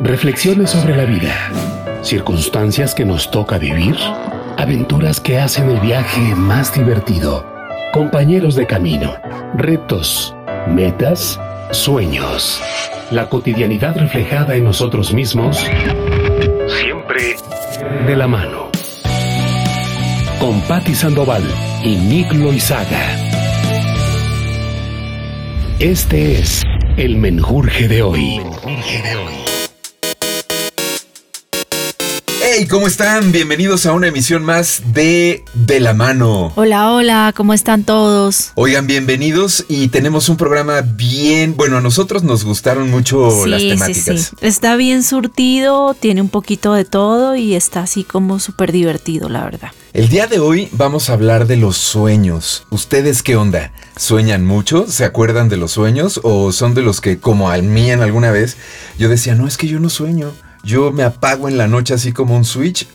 Reflexiones sobre la vida, circunstancias que nos toca vivir, aventuras que hacen el viaje más divertido, compañeros de camino, retos, metas, sueños, la cotidianidad reflejada en nosotros mismos, siempre de la mano. Con Patti Sandoval y Nick Loizaga. Este es el menjurje de hoy. Hey, ¿cómo están? Bienvenidos a una emisión más de De la Mano. Hola, hola, ¿cómo están todos? Oigan, bienvenidos y tenemos un programa bien, bueno, a nosotros nos gustaron mucho las temáticas. Sí, sí. Está bien surtido, tiene un poquito de todo y está así como súper divertido, la verdad. El día de hoy vamos a hablar de los sueños. ¿Ustedes qué onda? ¿Sueñan mucho? ¿Se acuerdan de los sueños? ¿O son de los que, como al mío alguna vez, yo decía, no, es que yo no sueño? Yo me apago en la noche así como un switch.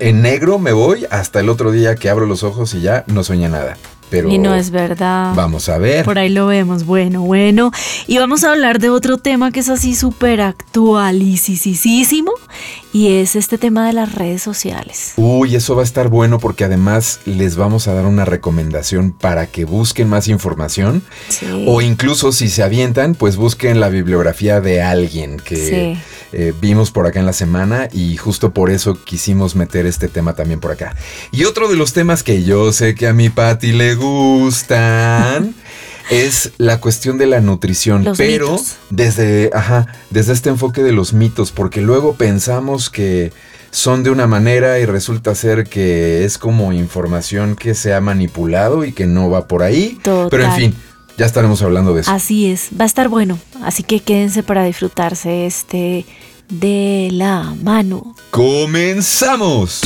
En negro me voy hasta el otro día que abro los ojos y ya no sueña nada. Pero y no es verdad. Vamos a ver. Por ahí lo vemos. Bueno, bueno. Y vamos a hablar de otro tema que es así súper actualicísimo. Y es este tema de las redes sociales. Uy, eso va a estar bueno porque además les vamos a dar una recomendación para que busquen más información. Sí. O incluso si se avientan, pues busquen la bibliografía de alguien que Sí. eh, vimos por acá en la semana y justo por eso quisimos meter este tema también por acá. Y otro de los temas que yo sé que a mi Patti le gustan es la cuestión de la nutrición, Los pero mitos. desde, ajá, desde este enfoque de los mitos, porque luego pensamos que son de una manera y resulta ser que es como información que se ha manipulado y que no va por ahí. Total. Pero en fin, ya estaremos hablando de eso. Así es. Va a estar bueno. Así que quédense para disfrutarse este de la mano. ¡Comenzamos!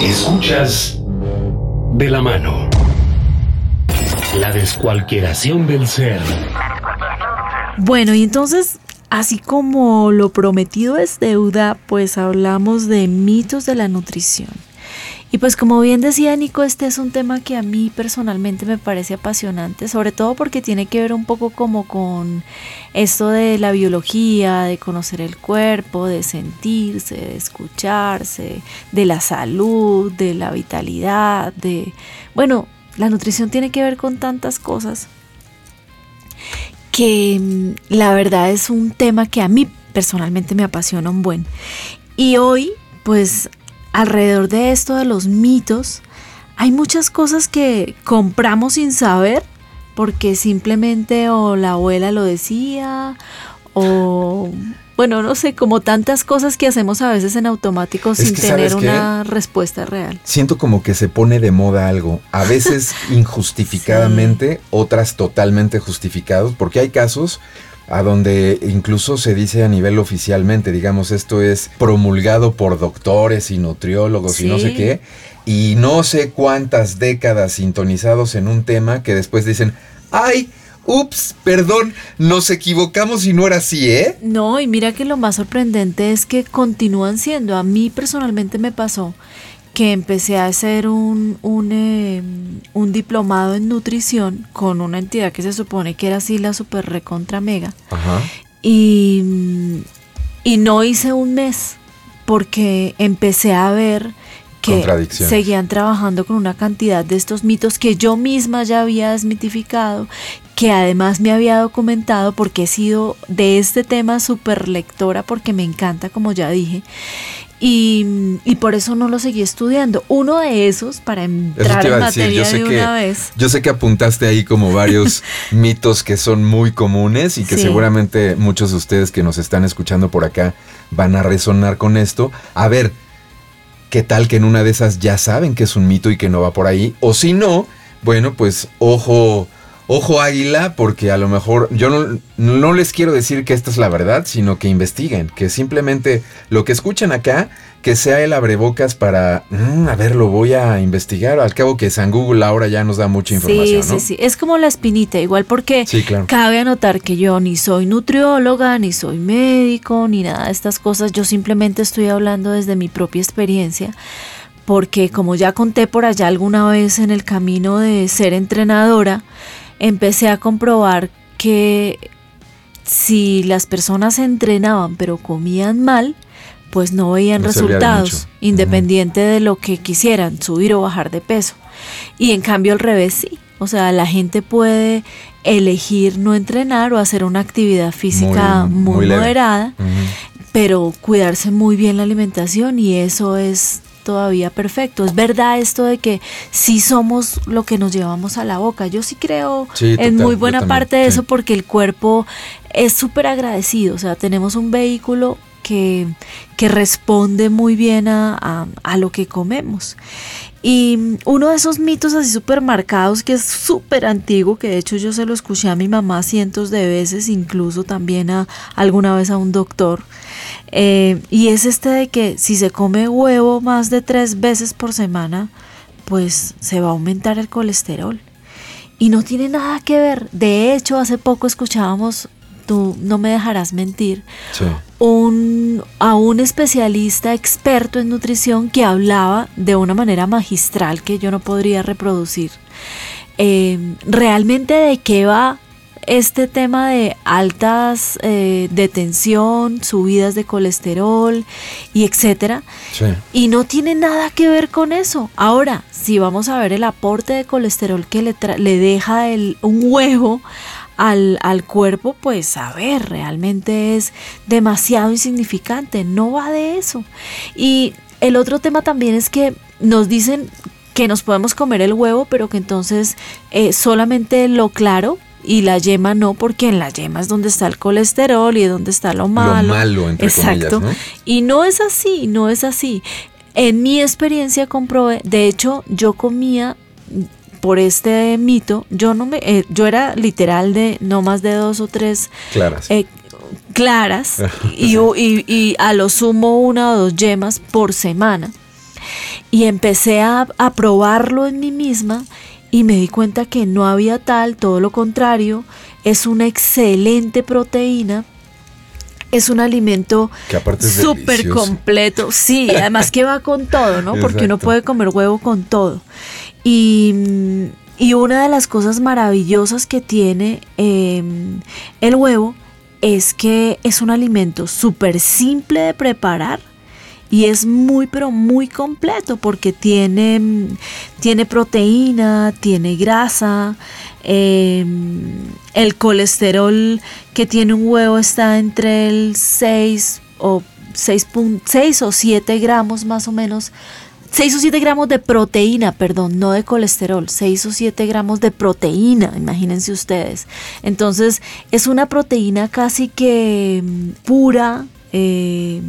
Escuchas de la mano. La descualquieración del ser. Bueno, y entonces, así como lo prometido es deuda, pues hablamos de mitos de la nutrición. Y pues como bien decía Nico, este es un tema que a mí personalmente me parece apasionante, sobre todo porque tiene que ver un poco como con esto de la biología, de conocer el cuerpo, de sentirse, de escucharse, de la salud, de la vitalidad, de... Bueno, la nutrición tiene que ver con tantas cosas que mm, la verdad es un tema que a mí personalmente me apasiona un buen. Y hoy, pues alrededor de esto de los mitos, hay muchas cosas que compramos sin saber porque simplemente o la abuela lo decía o bueno, no sé, como tantas cosas que hacemos a veces en automático Es sin tener una respuesta real. Siento como que se pone de moda algo, a veces injustificadamente, otras totalmente justificados, porque hay casos a donde incluso se dice a nivel oficialmente, digamos, esto es promulgado por doctores y nutriólogos y no sé qué, y no sé cuántas décadas sintonizados en un tema que después dicen, ay, ups, perdón, nos equivocamos y no era así, ¿eh? No, y mira que lo más sorprendente es que continúan siendo. A mí personalmente me pasó que empecé a hacer un, un, eh, un diplomado en nutrición con una entidad que se supone que era así la super recontra mega. Ajá. Y, y no hice un mes porque empecé a ver que seguían trabajando con una cantidad de estos mitos que yo misma ya había desmitificado, que además me había documentado porque he sido de este tema súper lectora porque me encanta, como ya dije. Y, y por eso no lo seguí estudiando. Uno de esos, para entrar en materia yo sé de que una vez, yo sé que apuntaste ahí como varios mitos que son muy comunes y que Sí. seguramente muchos de ustedes que nos están escuchando por acá van a resonar con esto. A ver, ¿qué tal que en una de esas ya saben que es un mito y que no va por ahí? O si no, bueno, pues ojo, ojo águila, porque a lo mejor yo no, no les quiero decir que esta es la verdad, sino que investiguen, que simplemente lo que escuchan acá, que sea el abrebocas para, "Mm, a ver, lo voy a investigar. Al cabo que San Google ahora ya nos da mucha información, sí, ¿no? sí, sí. Es como la espinita, igual porque Sí, claro. cabe anotar que yo ni soy nutrióloga, ni soy médico, ni nada de estas cosas. Yo simplemente estoy hablando desde mi propia experiencia. Porque como ya conté por allá alguna vez en el camino de ser entrenadora, empecé a comprobar que si las personas entrenaban pero comían mal, pues no veían resultados, independiente de lo que quisieran, subir o bajar de peso. Y en cambio al revés sí. O sea, la gente puede elegir no entrenar o hacer una actividad física muy, moderada, pero cuidarse muy bien la alimentación y eso es todavía perfecto. Es verdad esto de que sí somos lo que nos llevamos a la boca. Yo sí creo en muy buena parte de eso porque el cuerpo es súper agradecido. O sea, tenemos un vehículo que, que responde muy bien a, a, lo que comemos. Y uno de esos mitos así súper marcados, que es súper antiguo, que de hecho yo se lo escuché a mi mamá cientos de veces, incluso también a alguna vez a un doctor, eh, y es este de que si se come huevo más de tres veces por semana, pues se va a aumentar el colesterol. Y no tiene nada que ver. De hecho, hace poco escuchábamos, tú no me dejarás mentir, un, a un especialista experto en nutrición que hablaba de una manera magistral que yo no podría reproducir. Eh, realmente de qué va este tema de altas eh, de tensión, subidas de colesterol y etcétera. Y no tiene nada que ver con eso. Ahora, si vamos a ver el aporte de colesterol que le, le deja el, un huevo al, al, cuerpo, pues a ver, realmente es demasiado insignificante. No va de eso. Y el otro tema también es que nos dicen que nos podemos comer el huevo, pero que entonces eh, solamente lo claro y la yema no, porque en la yema es donde está el colesterol y es donde está lo malo. Lo malo, entre Exacto. Y no es así, no es así. En mi experiencia comprobé, de hecho, yo comía por este mito, yo no me, eh, yo era literal de no más de dos o tres claras, eh, claras y, y, a lo sumo una o dos yemas por semana. Y empecé a, a probarlo en mí misma y me di cuenta que no había tal, todo lo contrario, es una excelente proteína. Es un alimento súper completo. Sí, además que va con todo, ¿no? Porque uno puede comer huevo con todo. Y, y una de las cosas maravillosas que tiene em, el huevo es que es un alimento súper simple de preparar y es muy pero muy completo porque tiene, tiene proteína, tiene grasa, em, el colesterol que tiene un huevo está entre el 6 o 6, o 7 gramos más o menos 6 o 7 gramos de proteína, perdón, no de colesterol, 6 o 7 gramos de proteína, imagínense ustedes. Entonces es una proteína casi que mm, pura, eh,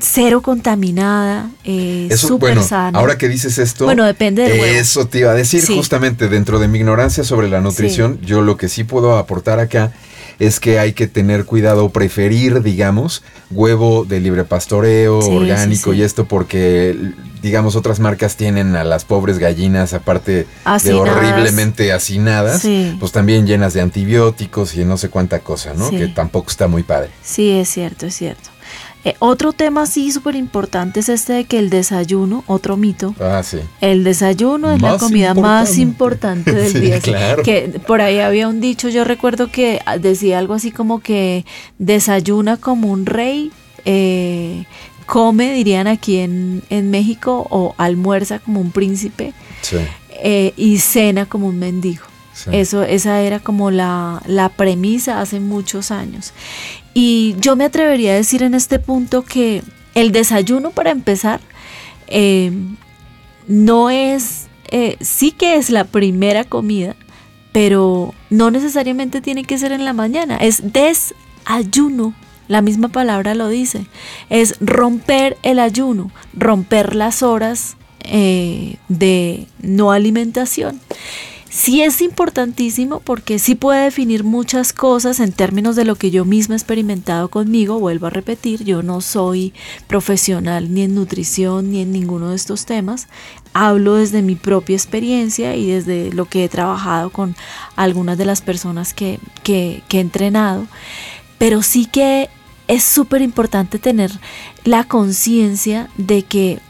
cero contaminada, eh, súper bueno, sana. Ahora que dices esto, bueno, depende de Eso te iba a decir, justamente dentro de mi ignorancia sobre la nutrición, yo lo que sí puedo aportar acá es que hay que tener cuidado, preferir, digamos, huevo de libre pastoreo, orgánico y esto, porque, digamos, otras marcas tienen a las pobres gallinas, aparte de horriblemente hacinadas, pues también llenas de antibióticos y no sé cuánta cosa, ¿no? Que tampoco está muy padre. Sí, es cierto, es cierto. Eh, otro tema sí súper importante es este de que el desayuno, otro mito. Ah, sí. El desayuno es la comida más importante del día. Claro. Que por ahí había un dicho, yo recuerdo que decía algo así como que desayuna como un rey, eh, come, dirían aquí en, en, México, o almuerza como un príncipe, sí. eh, y cena como un mendigo. Eso, esa era como la, la, premisa hace muchos años. Y yo me atrevería a decir en este punto que el desayuno, para empezar, eh, no es, eh, sí que es la primera comida, pero no necesariamente tiene que ser en la mañana, es desayuno. La misma palabra lo dice. Es romper el ayuno, romper las horas eh, de no alimentación sí es importantísimo porque sí puede definir muchas cosas en términos de lo que yo misma he experimentado conmigo. Vuelvo a repetir, yo no soy profesional ni en nutrición ni en ninguno de estos temas. Hablo desde mi propia experiencia y desde lo que he trabajado con algunas de las personas que, que, he entrenado. Pero sí que es súper importante tener la conciencia de que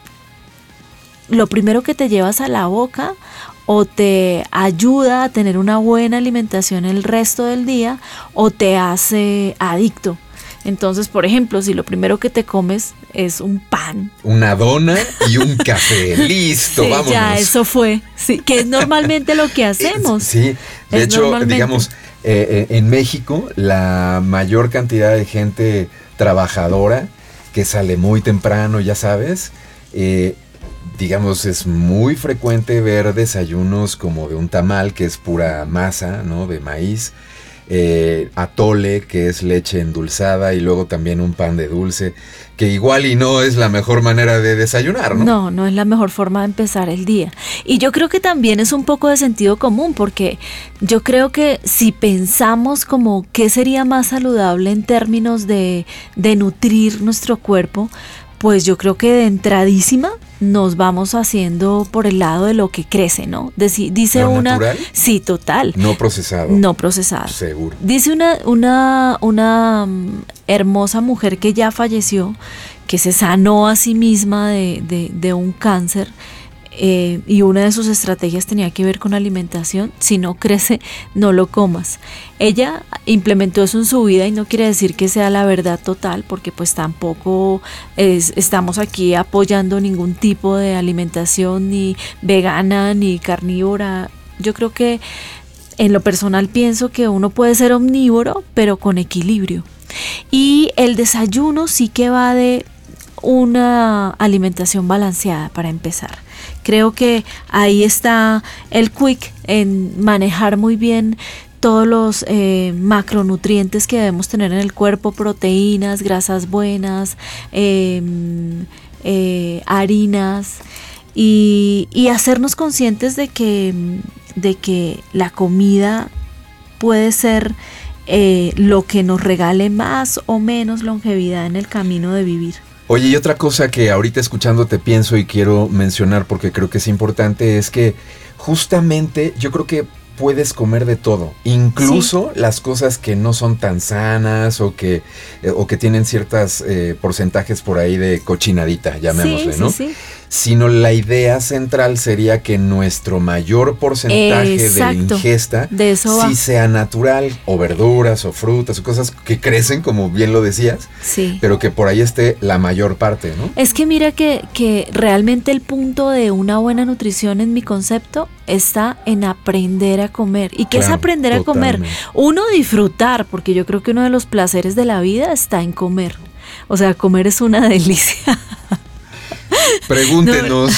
lo primero que te llevas a la boca o te ayuda a tener una buena alimentación el resto del día o te hace adicto. Entonces, por ejemplo, si lo primero que te comes es un pan. Una dona y un café. Listo, sí, vámonos. Ya, eso fue. Sí, que es normalmente lo que hacemos. Sí, de hecho, digamos, eh, eh, en México, la mayor cantidad de gente trabajadora que sale muy temprano, ya sabes, eh, digamos, es muy frecuente ver desayunos como de un tamal, que es pura masa, ¿no? De maíz. Eh, atole, que es leche endulzada, y luego también un pan de dulce, que igual y no es la mejor manera de desayunar, ¿no? No, no es la mejor forma de empezar el día. Y yo creo que también es un poco de sentido común, porque yo creo que si pensamos como qué sería más saludable en términos de, de nutrir nuestro cuerpo, pues yo creo que de entradísima nos vamos haciendo por el lado de lo que crece, ¿no? dice una... Natural? Sí, total. No procesado. No procesado. Seguro. Dice una, una, una mm, hermosa mujer que ya falleció, que se sanó a sí misma de, de, de un cáncer eh, y una de sus estrategias tenía que ver con alimentación. Si no crece, no lo comas. Ella implementó eso en su vida y no quiere decir que sea la verdad total, porque pues tampoco estamos aquí apoyando ningún tipo de alimentación ni vegana ni carnívora. Yo creo que en lo personal pienso que uno puede ser omnívoro, pero con equilibrio. Y el desayuno sí que va de una alimentación balanceada para empezar. Creo que ahí está el quick en manejar muy bien todos los eh, macronutrientes que debemos tener en el cuerpo, proteínas, grasas buenas, em, eh, harinas, y, hacernos conscientes de que, de que la comida puede ser eh, lo que nos regale más o menos longevidad en el camino de vivir. Oye, y otra cosa que ahorita escuchándote pienso y quiero mencionar porque creo que es importante es que justamente yo creo que puedes comer de todo, incluso las cosas que no son tan sanas o que, eh, o que tienen ciertos eh, porcentajes por ahí de cochinadita, llamémosle, ¿no? Sino la idea central sería que nuestro mayor porcentaje de ingesta sí sea natural, o verduras, o frutas, o cosas que crecen, como bien lo decías, sí. pero que por ahí esté la mayor parte, ¿no? Es que mira que, que realmente el punto de una buena nutrición en mi concepto está en aprender a comer. ¿Y qué es aprender a comer? Uno, disfrutar, porque yo creo que uno de los placeres de la vida está en comer. O sea, comer es una delicia. Pregúntenos.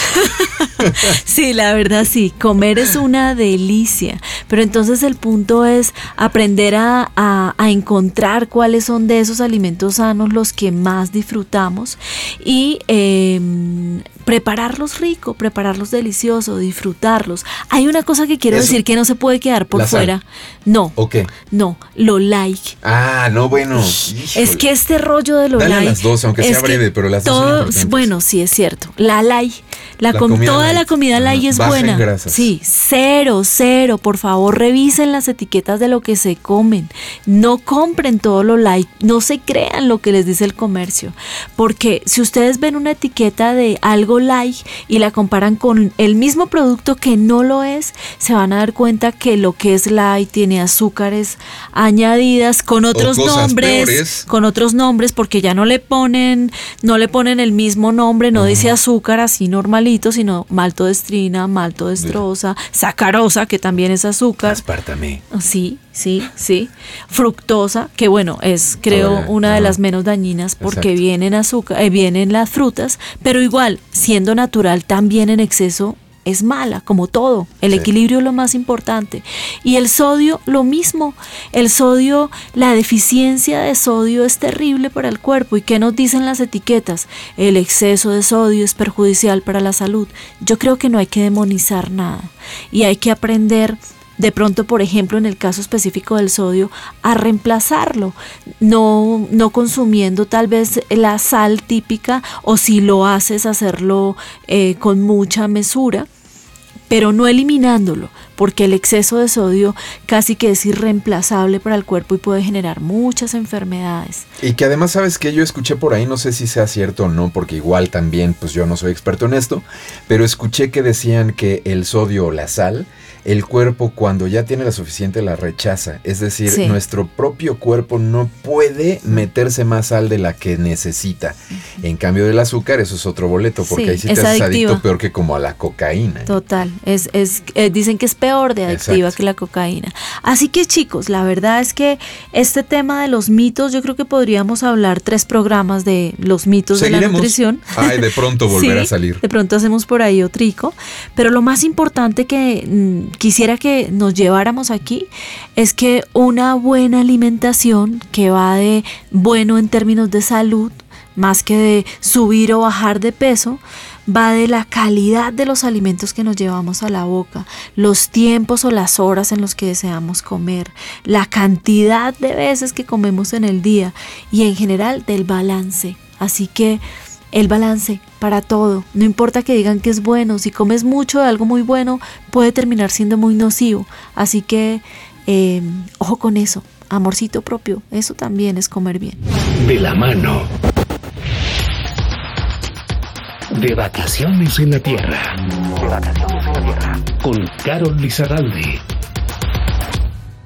Sí, la verdad sí, comer es una delicia, pero entonces el punto es aprender a, encontrar cuáles son de esos alimentos sanos los que más disfrutamos y em, prepararlos rico, prepararlos delicioso, disfrutarlos. Hay una cosa que quiero decir que no se puede quedar por fuera. No. ¿O qué? No, lo like. Ah, no, bueno. Es que este rollo de lo like. las dos, aunque sea breve, pero las dos son Bueno, sí, es cierto. La like. La, toda la comida like es buena. Sí, cero, cero. Por favor, revisen las etiquetas de lo que se comen. No compren todo lo like. No se crean lo que les dice el comercio. Porque si ustedes ven una etiqueta de algo like y la comparan con el mismo producto que no lo es, se van a dar cuenta que lo que es light tiene azúcares añadidas con otros nombres, con otros nombres porque ya no le ponen no le ponen el mismo nombre, no dice azúcar así normalito, sino maltodestrina, maltodestrosa, sacarosa que también es azúcar. Aspartame. Sí, sí, sí. Fructosa, que bueno, es creo una de las menos dañinas porque vienen azúcar, eh, vienen las frutas, pero igual siendo natural también en exceso es mala, como todo. El equilibrio es lo más importante. Y el sodio, lo mismo. El sodio, la deficiencia de sodio es terrible para el cuerpo. ¿Y qué nos dicen las etiquetas? El exceso de sodio es perjudicial para la salud. Yo creo que no hay que demonizar nada. Y hay que aprender de pronto, por ejemplo, en el caso específico del sodio, a reemplazarlo, no, no consumiendo tal vez la sal típica o si lo haces hacerlo eh, con mucha mesura, pero no eliminándolo, porque el exceso de sodio casi que es irreemplazable para el cuerpo y puede generar muchas enfermedades. Y que además sabes que yo escuché por ahí, no sé si sea cierto o no, porque igual también pues yo no soy experto en esto, pero escuché que decían que el sodio o la sal el cuerpo cuando ya tiene la suficiente la rechaza. Es decir, nuestro propio cuerpo no puede meterse más sal de la que necesita. En cambio del azúcar, eso es otro boleto, porque ahí sí te haces adicto peor que como a la cocaína. Total, es, es eh, dicen que es peor de adictiva que la cocaína. Así que chicos, la verdad es que este tema de los mitos, yo creo que podríamos hablar tres programas de los mitos de la nutrición. Ay, de pronto volver a salir. De pronto hacemos por ahí otrico. Pero lo más importante que mm, quisiera que nos lleváramos aquí es que una buena alimentación que va de bueno en términos de salud, más que de subir o bajar de peso, va de la calidad de los alimentos que nos llevamos a la boca, los tiempos o las horas en los que deseamos comer, la cantidad de veces que comemos en el día y en general del balance. Así que el balance para todo. No importa que digan que es bueno, si comes mucho de algo muy bueno, puede terminar siendo muy nocivo. Así que, em, ojo con eso. Amorcito propio, eso también es comer bien. De la mano. De vacaciones en la tierra. De vacaciones en la tierra. Con Carol Lizarralde.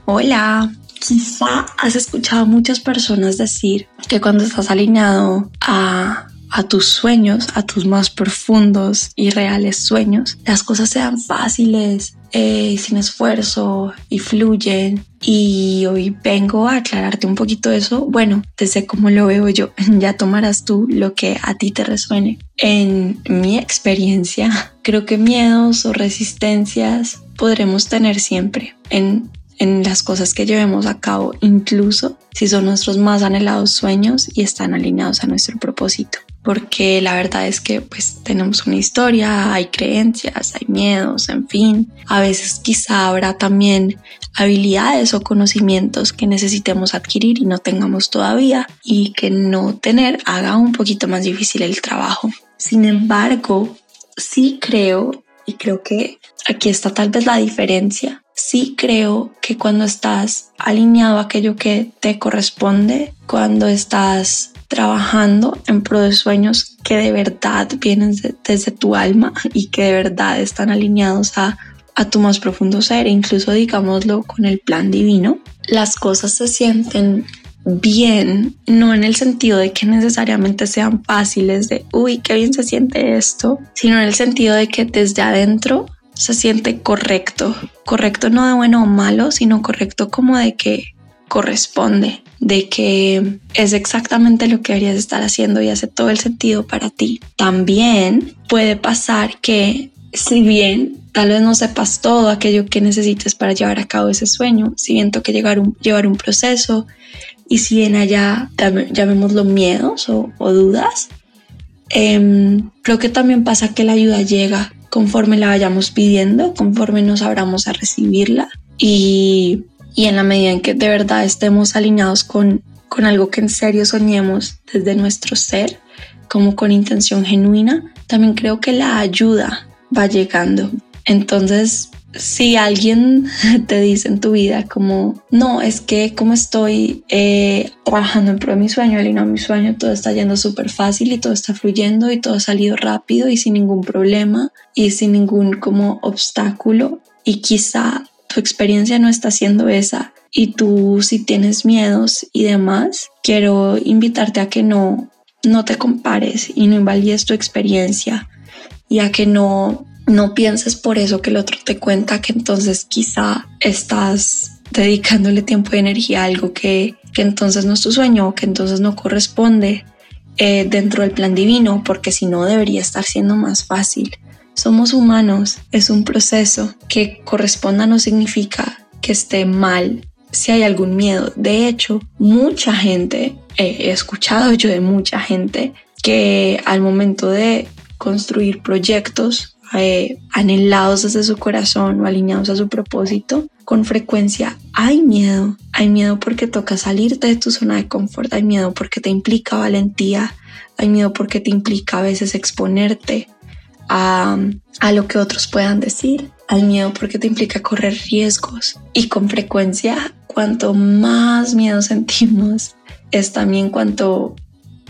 Hola. Quizá has escuchado a muchas personas decir que cuando estás alineado a a tus sueños, a tus más profundos y reales sueños, las cosas sean fáciles, eh, sin esfuerzo y fluyen. Y hoy vengo a aclararte un poquito eso. Bueno, desde cómo lo veo yo, ya tomarás tú lo que a ti te resuene. En mi experiencia, creo que miedos o resistencias podremos tener siempre en en las cosas que llevemos a cabo, incluso si son nuestros más anhelados sueños y están alineados a nuestro propósito porque la verdad es que pues tenemos una historia, hay creencias, hay miedos, en fin. A veces quizá habrá también habilidades o conocimientos que necesitemos adquirir y no tengamos todavía y que no tener haga un poquito más difícil el trabajo. Sin embargo, sí creo, y creo que aquí está tal vez la diferencia, sí creo que cuando estás alineado a aquello que te corresponde, cuando estás trabajando en pro de sueños que de verdad vienen desde tu alma y que de verdad están alineados a, a tu más profundo ser, incluso digámoslo con el plan divino, las cosas se sienten bien, no en el sentido de que necesariamente sean fáciles de, uy, qué bien se siente esto, sino en el sentido de que desde adentro se siente correcto, correcto no de bueno o malo, sino correcto como de que corresponde, de que es exactamente lo que deberías estar haciendo y hace todo el sentido para ti. También puede pasar que si bien tal vez no sepas todo aquello que necesites para llevar a cabo ese sueño, si bien toque llegar llevar un proceso y si bien allá llamémoslo miedos o, dudas, em, creo que también pasa que la ayuda llega conforme la vayamos pidiendo, conforme nos abramos a recibirla y y en la medida en que de verdad estemos alineados con, con algo que en serio soñemos desde nuestro ser, como con intención genuina, también creo que la ayuda va llegando. Entonces, si alguien te dice en tu vida como, no, es que como estoy eh, trabajando en pro de mi sueño, alineado mi sueño, todo está yendo súper fácil y todo está fluyendo y todo ha salido rápido y sin ningún problema y sin ningún como obstáculo y quizá tu experiencia no está siendo esa y tú si tienes miedos y demás, quiero invitarte a que no, no te compares y no invalides tu experiencia y a que no, no pienses por eso que el otro te cuenta que entonces quizá estás dedicándole tiempo y energía a algo que, que entonces no es tu sueño que entonces no corresponde eh, dentro del plan divino, porque si no debería estar siendo más fácil. Somos humanos, es un proceso que corresponda no significa que esté mal si hay algún miedo. De hecho, mucha gente, he escuchado yo de mucha gente que al momento de construir proyectos eh, anhelados desde su corazón o alineados a su propósito, con frecuencia hay miedo. Hay miedo porque toca salirte de tu zona de confort, hay miedo porque te implica valentía, hay miedo porque te implica a veces exponerte, a, lo que otros puedan decir. al miedo porque te implica correr riesgos y con frecuencia cuanto más miedo sentimos es también cuanto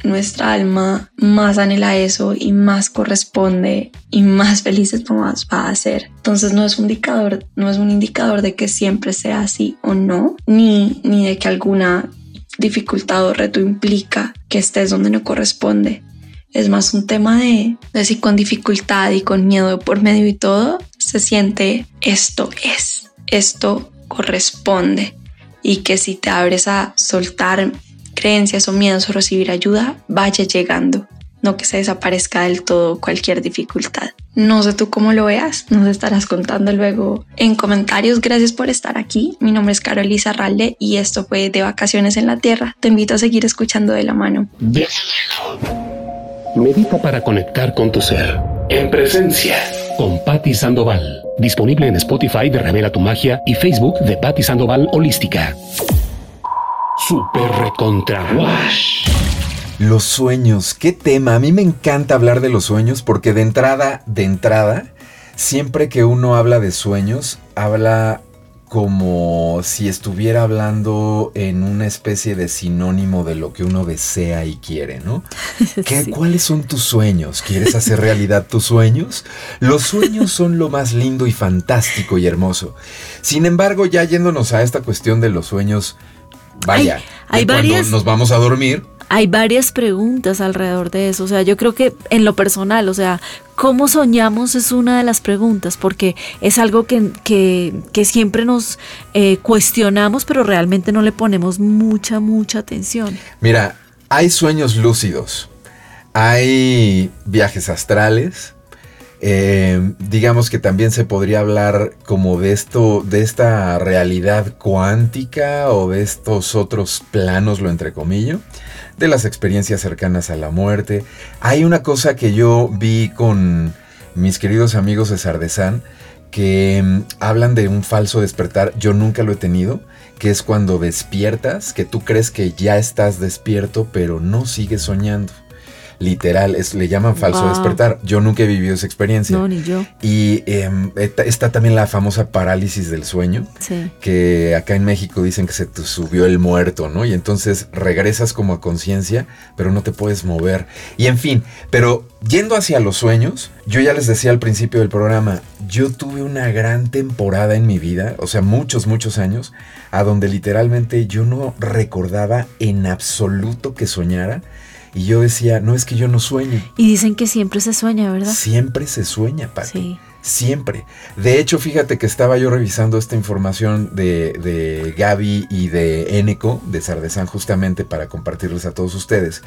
nuestra alma más anhela eso y más corresponde y más felices más va a ser. Entonces no es un indicador, no es un indicador de que siempre sea así o no, ni, ni de que alguna dificultad o reto implica que estés donde no corresponde. Es más un tema de, de si con dificultad y con miedo por medio y todo se siente esto es, esto corresponde y que si te abres a soltar creencias o miedos o recibir ayuda, vaya llegando, no que se desaparezca del todo cualquier dificultad. No sé tú cómo lo veas, nos estarás contando luego en comentarios. Gracias por estar aquí. Mi nombre es Carolisa Ralde y esto fue de Vacaciones en la Tierra. Te invito a seguir escuchando de la mano. Medita para conectar con tu ser. En presencia con Patti Sandoval. Disponible en Spotify de Revela tu Magia y Facebook de Patti Sandoval Holística. Super Recontra Wash. Los sueños, qué tema. A mí me encanta hablar de los sueños porque de entrada, de entrada, siempre que uno habla de sueños, habla como si estuviera hablando en una especie de sinónimo de lo que uno desea y quiere, ¿no? ¿Qué, ¿Cuáles son tus sueños? ¿Quieres hacer realidad tus sueños? Los sueños son lo más lindo y fantástico y hermoso. Sin embargo, ya yéndonos a esta cuestión de los sueños, vaya, hay, varias... nos vamos a dormir, hay varias preguntas alrededor de eso. O sea, yo creo que en lo personal, o sea, cómo soñamos es una de las preguntas, porque es algo que, que, siempre nos eh, cuestionamos, pero realmente no le ponemos mucha, mucha atención. Mira, hay sueños lúcidos, hay viajes astrales. Eh, digamos que también se podría hablar como de esto, de esta realidad cuántica o de estos otros planos, lo entrecomillo de las experiencias cercanas a la muerte. Hay una cosa que yo vi con mis queridos amigos de Sardesán que mm, hablan de un falso despertar. Yo nunca lo he tenido, que es cuando despiertas, que tú crees que ya estás despierto, pero no sigues soñando literal, es, le llaman falso despertar. Yo nunca he vivido esa experiencia. No, ni yo. Y em, está también la famosa parálisis del sueño, que acá en México dicen que se te subió el muerto, ¿no? Y entonces regresas como a conciencia, pero no te puedes mover. Y en fin, pero yendo hacia los sueños, yo ya les decía al principio del programa, yo tuve una gran temporada en mi vida, o sea, muchos, muchos años, a donde literalmente yo no recordaba en absoluto que soñara y yo decía, no es que yo no sueñe. Y dicen que siempre se sueña, ¿verdad? Siempre se sueña, Pati. Sí. Siempre. De hecho, fíjate que estaba yo revisando esta información de, de Gaby y de Eneco, de Sardesán, justamente para compartirles a todos ustedes.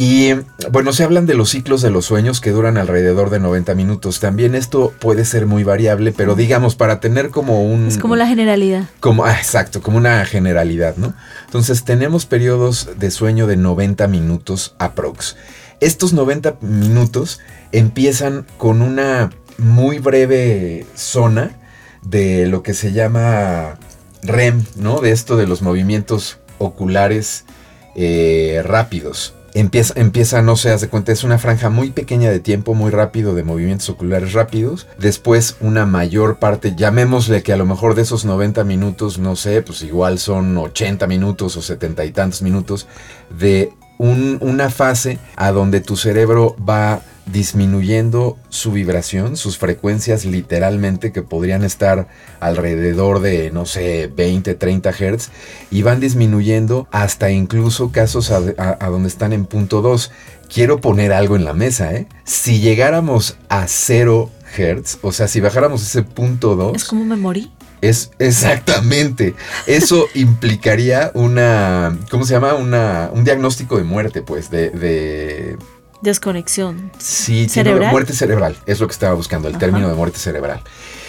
Y bueno, se hablan de los ciclos de los sueños que duran alrededor de 90 minutos. También esto puede ser muy variable, pero digamos, para tener como un... Es como la generalidad. Como, ah, exacto, como una generalidad, ¿no? Entonces tenemos periodos de sueño de 90 minutos aprox. Estos 90 minutos empiezan con una muy breve zona de lo que se llama REM, ¿no? De esto de los movimientos oculares eh, rápidos empieza, empieza, no se hace cuenta, es una franja muy pequeña de tiempo, muy rápido, de movimientos oculares rápidos. Después una mayor parte, llamémosle que a lo mejor de esos 90 minutos, no sé, pues igual son 80 minutos o 70 y tantos minutos de una fase a donde tu cerebro va disminuyendo su vibración, sus frecuencias literalmente que podrían estar alrededor de, no sé, 20, 30 Hz y van disminuyendo hasta incluso casos a, donde están en punto 2. Quiero poner algo en la mesa, ¿eh? Si llegáramos a 0 Hz, o sea, si bajáramos ese punto 2... Es como me morí. Es exactamente. Eso implicaría una. ¿Cómo se llama? Una, un diagnóstico de muerte, pues, de Desconexión. Sí, ¿Cerebral? muerte cerebral, es lo que estaba buscando, el término de muerte cerebral.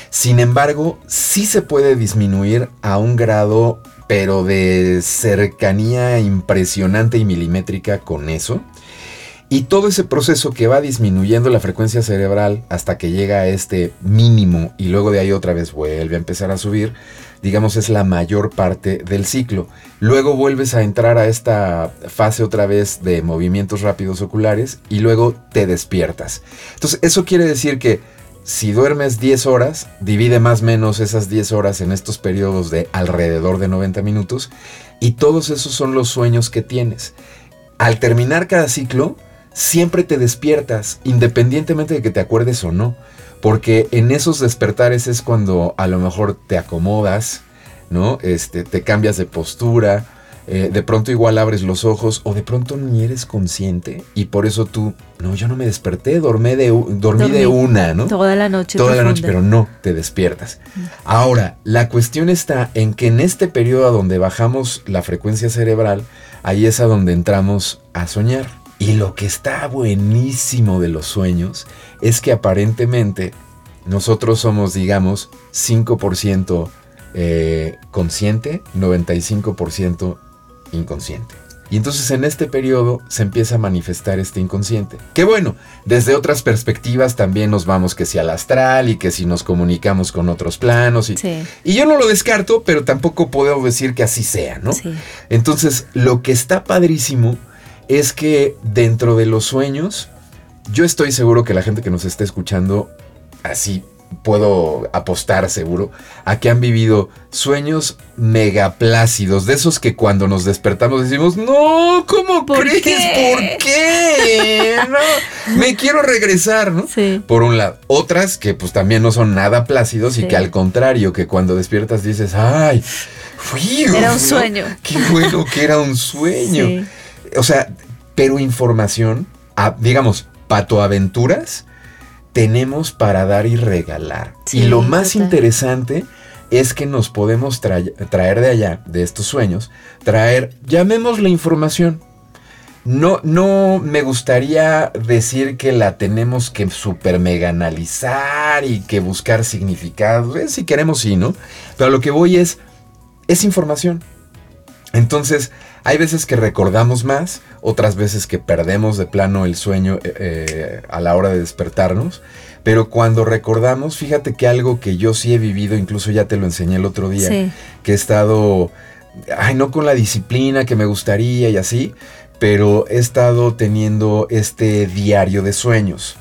Sin embargo, sí se puede disminuir a un grado, pero de cercanía impresionante y milimétrica con eso. Y todo ese proceso que va disminuyendo la frecuencia cerebral hasta que llega a este mínimo y luego de ahí otra vez vuelve a empezar a subir, digamos, es la mayor parte del ciclo. Luego vuelves a entrar a esta fase otra vez de movimientos rápidos oculares y luego te despiertas. Entonces, eso quiere decir que si duermes 10 horas, divide más o menos esas 10 horas en estos periodos de alrededor de 90 minutos y todos esos son los sueños que tienes. Al terminar cada ciclo, siempre te despiertas, independientemente de que te acuerdes o no, porque en esos despertares es cuando a lo mejor te acomodas, ¿no? Este, te cambias de postura, eh, de pronto igual abres los ojos o de pronto ni eres consciente y por eso tú, no, yo no me desperté, dormí de, dormí, de una, ¿no? Toda la noche. Toda la noche, pero no, te despiertas. Ahora, la cuestión está en que en este periodo donde bajamos la frecuencia cerebral, ahí es a donde entramos a soñar. Y lo que está buenísimo de los sueños es que aparentemente nosotros somos, digamos, 5% eh, consciente, 95% inconsciente. Y entonces en este periodo se empieza a manifestar este inconsciente. Que bueno, desde otras perspectivas también nos vamos que si al astral y que si nos comunicamos con otros planos. Y, y yo no lo descarto, pero tampoco puedo decir que así sea, ¿no? Entonces lo que está padrísimo es que dentro de los sueños, yo estoy seguro que la gente que nos está escuchando así puedo apostar seguro, a que han vivido sueños megaplácidos, de esos que cuando nos despertamos decimos, no, ¿cómo crees? ¿Por qué? me quiero regresar, ¿no? Sí. Por un lado. Otras que pues también no son nada plácidos y que al contrario, que cuando despiertas dices, ay, fui. Era un sueño. Qué bueno que era un sueño. O sea, pero información, digamos, patoaventuras tenemos para dar y regalar. y lo más interesante es que nos podemos traer de allá, de estos sueños, traer, llamemos la información. No, no me gustaría decir que la tenemos que super mega analizar y que buscar significados. Eh, si queremos, sí, ¿no? Pero lo que voy es, es información. Entonces, hay veces que recordamos más, otras veces que perdemos de plano el sueño eh, eh, a la hora de despertarnos. Pero cuando recordamos, fíjate que algo que yo sí he vivido, incluso ya te lo enseñé el otro día, que he estado, ay, no con la disciplina que me gustaría y así, pero he estado teniendo este diario de sueños.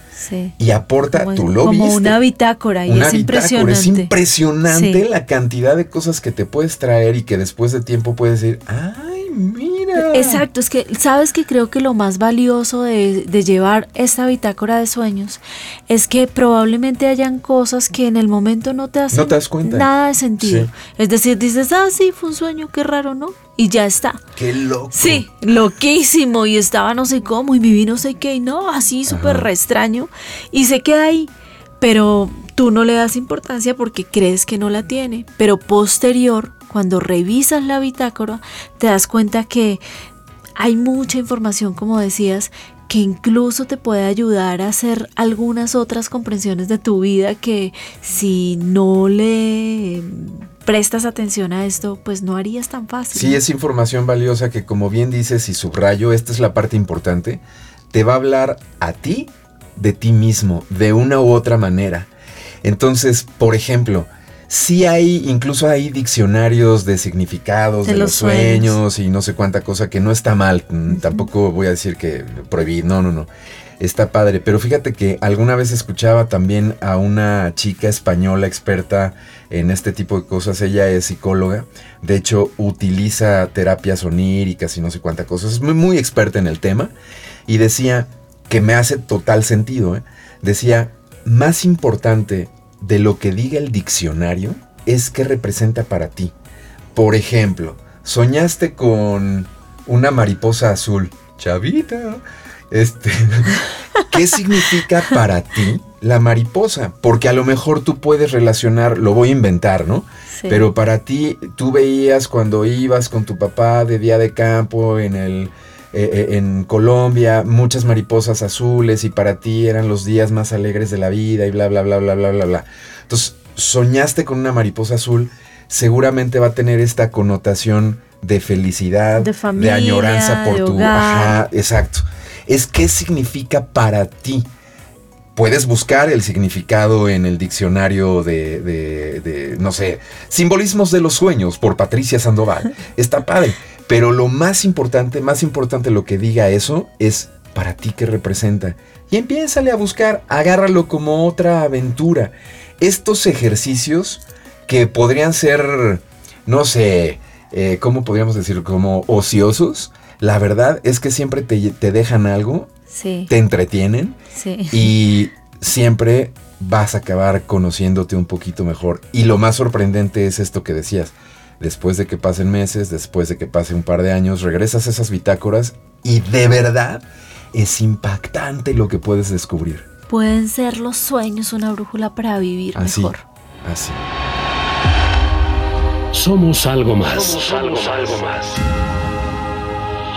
Y aporta, tú lo como una bitácora y es impresionante. Es impresionante la cantidad de cosas que te puedes traer y que después de tiempo puedes decir, ay, mira. Exacto, es que sabes que creo que lo más valioso de, llevar esta bitácora de sueños es que probablemente hayan cosas que en el momento no te hacen nada de sentido. Es decir, dices, ah, sí, fue un sueño, qué raro, ¿no? Y ya está. Qué loco. Sí, loquísimo. Y estaba no sé cómo y viví no sé qué y no, así súper re extraño. Y se queda ahí. Pero tú no le das importancia porque crees que no la tiene. Pero posterior cuando revisas la bitácora, te das cuenta que hay mucha información, como decías, que incluso te puede ayudar a hacer algunas otras comprensiones de tu vida que si no le prestas atención a esto, pues no harías tan fácil. Sí, es información valiosa que como bien dices y subrayo, esta es la parte importante, te va a hablar a ti de ti mismo, de una u otra manera. Entonces, por ejemplo, sí hay, incluso hay diccionarios de significados de, los, sueños. y no sé cuánta cosa que no está mal. Mm, tampoco voy a decir que prohibí, no, no, no. Está padre, pero fíjate que alguna vez escuchaba también a una chica española experta en este tipo de cosas. Ella es psicóloga, de hecho utiliza terapias oníricas y no sé cuánta cosas. Es muy, muy experta en el tema y decía que me hace total sentido. ¿eh? Decía, más importante de lo que diga el diccionario es qué representa para ti. Por ejemplo, soñaste con una mariposa azul. Chavita. Este, ¿qué significa para ti la mariposa? Porque a lo mejor tú puedes relacionar, lo voy a inventar, ¿no? Pero para ti, tú veías cuando ibas con tu papá de día de campo en el eh, eh, en Colombia, muchas mariposas azules y para ti eran los días más alegres de la vida y bla, bla, bla, bla, bla, bla, bla. Entonces, soñaste con una mariposa azul, seguramente va a tener esta connotación de felicidad, de, añoranza por tu... Ajá, exacto. Es qué significa para ti. Puedes buscar el significado en el diccionario de, de, de, no sé, Simbolismos de los Sueños por Patricia Sandoval. Está padre. Pero lo más importante, más importante lo que diga eso es para ti qué representa. Y empiézale a buscar, agárralo como otra aventura. Estos ejercicios que podrían ser, no sé, eh, ¿cómo podríamos decir? Como ociosos. La verdad es que siempre te, dejan algo, te entretienen y siempre vas a acabar conociéndote un poquito mejor. Y lo más sorprendente es esto que decías. Después de que pasen meses, después de que pase un par de años, regresas a esas bitácoras y de verdad es impactante lo que puedes descubrir. Pueden ser los sueños una brújula para vivir mejor. Así. Somos algo más. Somos algo, algo más.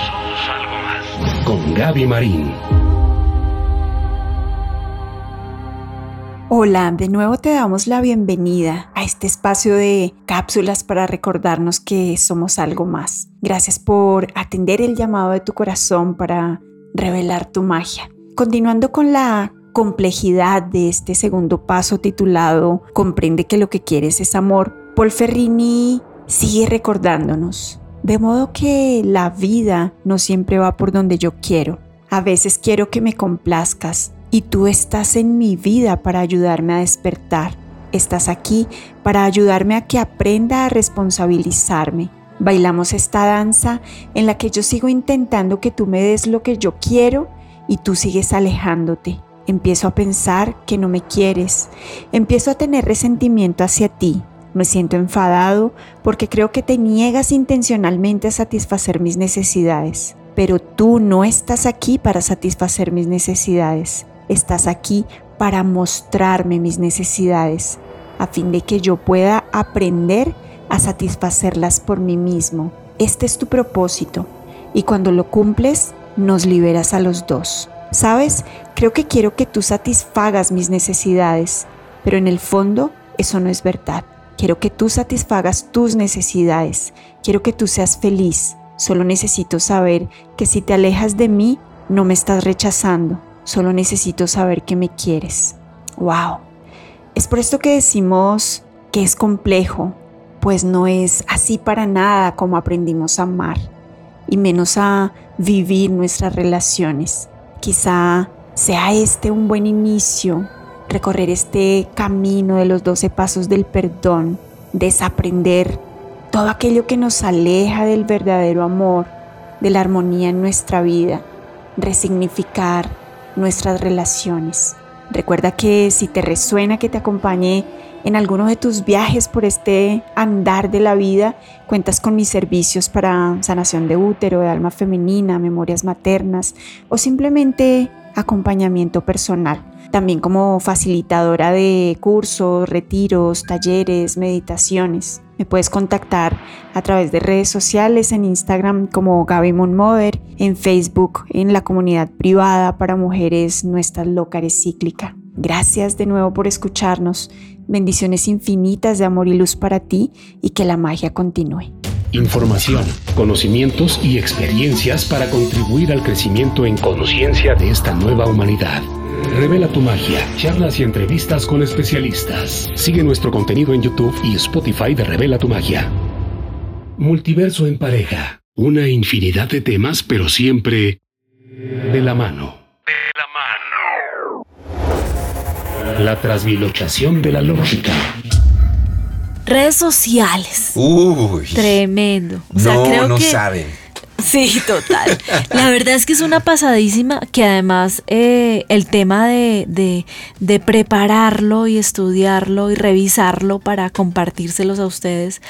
Somos algo más. Con Gaby Marín. Hola, de nuevo te damos la bienvenida a este espacio de cápsulas para recordarnos que somos algo más. Gracias por atender el llamado de tu corazón para revelar tu magia. Continuando con la complejidad de este segundo paso titulado Comprende que lo que quieres es amor, Paul Ferrini sigue recordándonos. De modo que la vida no siempre va por donde yo quiero. A veces quiero que me complazcas, y tú estás en mi vida para ayudarme a despertar. Estás aquí para ayudarme a que aprenda a responsabilizarme. Bailamos esta danza en la que yo sigo intentando que tú me des lo que yo quiero y tú sigues alejándote. Empiezo a pensar que no me quieres. Empiezo a tener resentimiento hacia ti. Me siento enfadado porque creo que te niegas intencionalmente a satisfacer mis necesidades. Pero tú no estás aquí para satisfacer mis necesidades estás aquí para mostrarme mis necesidades, a fin de que yo pueda aprender a satisfacerlas por mí mismo. Este es tu propósito y cuando lo cumples, nos liberas a los dos. ¿Sabes? Creo que quiero que tú satisfagas mis necesidades, pero en el fondo eso no es verdad. Quiero que tú satisfagas tus necesidades. Quiero que tú seas feliz. Solo necesito saber que si te alejas de mí, no me estás rechazando, Solo necesito saber que me quieres. ¡Wow! Es por esto que decimos que es complejo, pues no es así para nada como aprendimos a amar y menos a vivir nuestras relaciones. Quizá sea este un buen inicio, recorrer este camino de los doce pasos del perdón, desaprender todo aquello que nos aleja del verdadero amor, de la armonía en nuestra vida, resignificar nuestras relaciones. Recuerda que si te resuena que te acompañe en alguno de tus viajes por este andar de la vida, cuentas con mis servicios para sanación de útero, de alma femenina, memorias maternas o simplemente acompañamiento personal. También como facilitadora de cursos, retiros, talleres, meditaciones. Me puedes contactar a través de redes sociales, en Instagram como Gaby Mother, en Facebook en la comunidad privada para mujeres Nuestras Lócares Cíclica. Gracias de nuevo por escucharnos. Bendiciones infinitas de amor y luz para ti y que la magia continúe. Información, conocimientos y experiencias para contribuir al crecimiento en conciencia de esta nueva humanidad. Revela tu magia, charlas y entrevistas con especialistas. Sigue nuestro contenido en YouTube y Spotify de Revela tu magia. Multiverso en pareja. Una infinidad de temas, pero siempre de la mano. De la mano. La transvilochación de la lógica. Redes sociales. Uy. Tremendo. no, creo no saben Sí, total. La verdad es que es una pasadísima que además eh, el tema de, de, prepararlo y estudiarlo y revisarlo para compartírselos a ustedes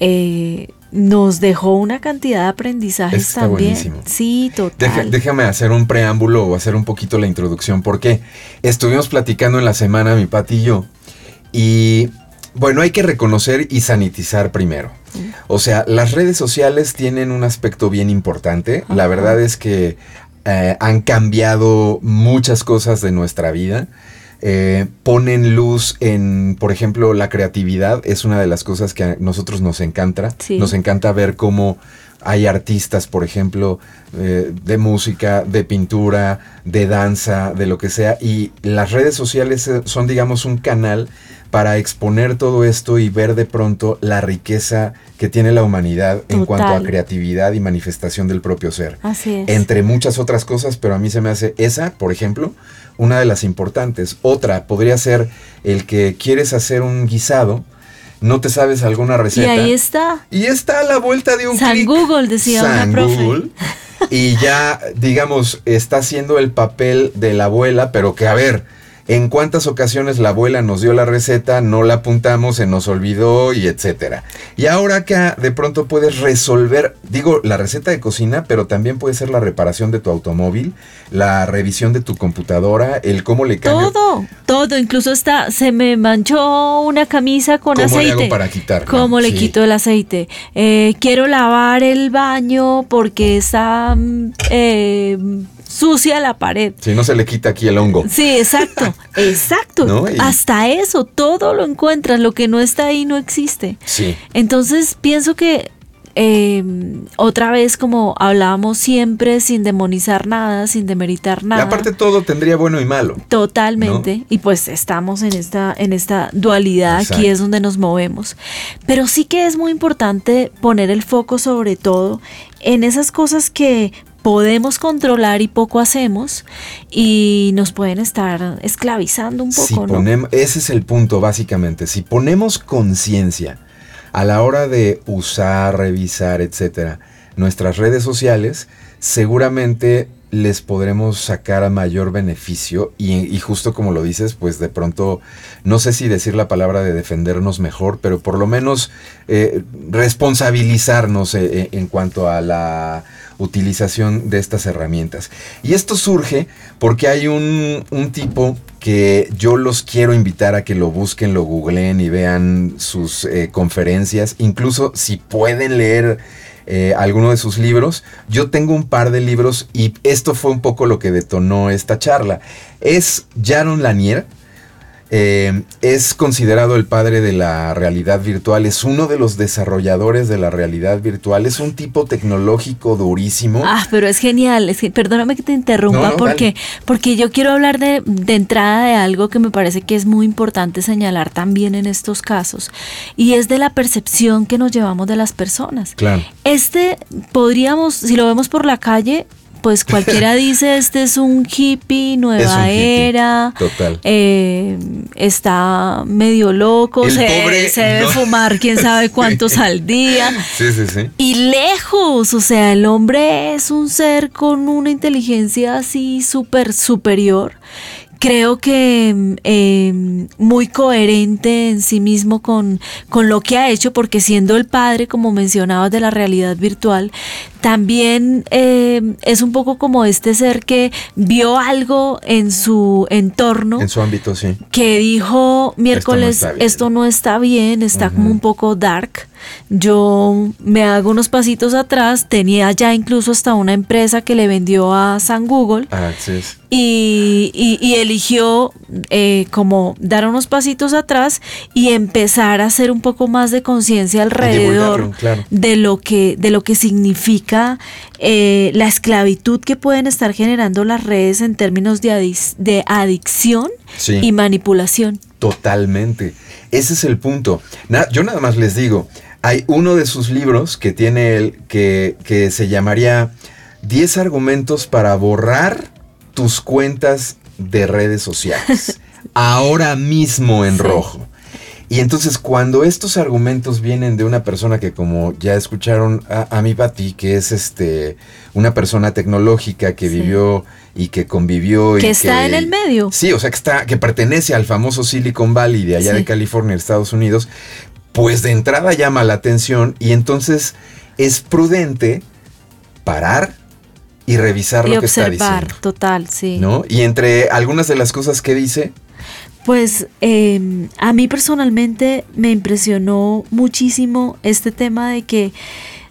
eh, nos dejó una cantidad de aprendizajes también. Sí, total. déjame hacer un preámbulo o hacer un poquito la introducción porque estuvimos platicando en la semana mi Pati y yo y bueno, hay que reconocer y sanitizar primero. O sea, las redes sociales tienen un aspecto bien importante. La verdad es que eh, han cambiado muchas cosas de nuestra vida. Eh, ponen luz en, por ejemplo, la creatividad. Es una de las cosas que a nosotros nos encanta. Nos encanta ver cómo hay artistas, por ejemplo, eh, de música, de pintura, de danza, de lo que sea. Y las redes sociales son, digamos, un canal para exponer todo esto y ver de pronto la riqueza que tiene la humanidad en cuanto a creatividad y manifestación del propio ser. Así es. Entre muchas otras cosas, pero a mí se me hace esa, por ejemplo, una de las importantes. Otra podría ser el que quieres hacer un guisado, no te sabes alguna receta. Y ahí está. Y está a la vuelta de un San Google, decía San una profe. Google. Y ya, digamos, está haciendo el papel de la abuela, pero que a ver, en cuántas ocasiones la abuela nos dio la receta, no la apuntamos, se nos olvidó y etcétera. Y ahora acá de pronto puedes resolver, digo, la receta de cocina, pero también puede ser la reparación de tu automóvil, la revisión de tu computadora, el cómo le cambio. Todo, todo, incluso está, se me manchó una camisa con ¿Cómo aceite. le hago para quitar? ¿Cómo le quito el aceite? Eh, quiero lavar el baño porque está mm, eh, sucia la pared. Si no se le quita aquí el hongo. Sí, exacto, exacto. ¿No? Y- Hasta eso, todo lo encuentras, lo que no está ahí no existe. Sí. Entonces pienso que eh, otra vez como hablábamos siempre sin demonizar nada, sin demeritar Y nada. aparte todo tendría bueno y malo. Totalmente. Y pues estamos en esta, en esta dualidad, aquí es donde nos movemos. Pero sí que es muy importante poner el foco sobre todo en esas cosas que podemos controlar y poco hacemos y nos pueden estar esclavizando un poco, Si ¿no? ese es el punto básicamente. Si ponemos conciencia a la hora de usar, revisar, etcétera, nuestras redes sociales, seguramente les podremos sacar a mayor beneficio y, y justo como lo dices, pues de pronto, no sé si decir la palabra de defendernos mejor, pero por lo menos eh, responsabilizarnos eh, eh, en cuanto a la utilización de estas herramientas. Y esto surge porque hay un, un tipo que yo los quiero invitar a que lo busquen, lo googleen y vean sus eh, conferencias, incluso si pueden leer eh, alguno de sus libros. Yo tengo un par de libros y esto fue un poco lo que detonó esta charla. Es Jaron Lanier. Eh, es considerado el padre de la realidad virtual, es uno de los desarrolladores de la realidad virtual, es un tipo tecnológico durísimo. Ah, pero es genial. Es que, perdóname que te interrumpa No, no, porque, porque yo quiero hablar de, de entrada de algo que me parece que es muy importante señalar también en estos casos. Y es de la percepción que nos llevamos de las personas. Claro. Este podríamos, si lo vemos por la calle, pues cualquiera dice, este es un hippie, Es nueva un hippie, era. total. eh, está medio loco, El se, pobre se debe no- fumar quién sabe cuántos al día. Sí, sí, sí. Y lejos, o sea, el hombre es un ser con una inteligencia así súper superior. Creo que eh, muy coherente en sí mismo con, con lo que ha hecho, porque siendo el padre, como mencionabas, de la realidad virtual, también eh, es un poco como este ser que vio algo en su entorno En su ámbito, sí. que dijo miércoles está bien". esto no está bien, está como un poco dark. Yo me hago unos pasitos atrás, tenía ya incluso hasta una empresa que le vendió a San Google Ah, y, y- y eligió eh, como dar unos pasitos atrás y empezar a hacer un poco más de conciencia alrededor claro. de lo que de lo que significa eh, la esclavitud que pueden estar generando las redes en términos de, adic- de adicción Sí. y manipulación. Totalmente. Ese es el punto. Na- yo nada más les digo, hay uno de sus libros que tiene él que, que se llamaría 10 argumentos para borrar tus cuentas de redes sociales. Ahora mismo en Sí. rojo. Y entonces cuando estos argumentos vienen de una persona que como ya escucharon a, a mi Pati, que es este una persona tecnológica que Sí. vivió y que convivió y Que está en el medio. Sí, o sea que está, que pertenece al famoso Silicon Valley de allá Sí. de California, Estados Unidos, pues de entrada llama la atención y entonces es prudente parar y revisar Y lo que está diciendo. total, sí. ¿No? Y entre algunas de las cosas que dice, Pues eh, a mí personalmente me impresionó muchísimo este tema de que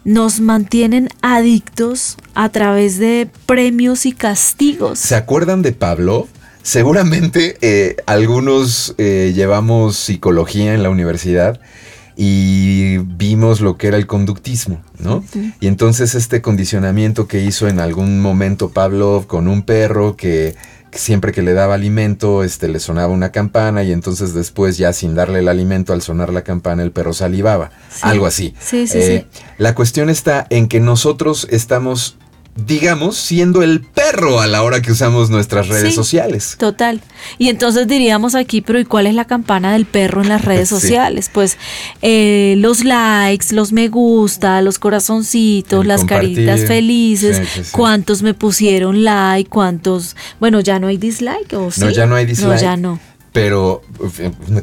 nos mantienen adictos a través de premios y castigos. ¿se acuerdan de Pablo? Seguramente eh, algunos eh, llevamos psicología en la universidad y vimos lo que era el conductismo, ¿no? Y entonces este condicionamiento que hizo en algún momento Pablo con un perro que, siempre que le daba alimento, este, le sonaba una campana y entonces después ya sin darle el alimento, al sonar la campana, el perro salivaba. Algo así. Sí, sí, sí. La cuestión está en que nosotros estamos digamos, siendo el perro a la hora que usamos nuestras redes sociales. Total. Y entonces diríamos aquí, pero ¿y cuál es la campana del perro en las redes sociales? Pues eh, los likes, los me gusta, los corazoncitos, las caritas felices, cuántos me pusieron like, cuántos, bueno, ya no hay dislike o No, ya no hay dislike. No, ya no. Pero,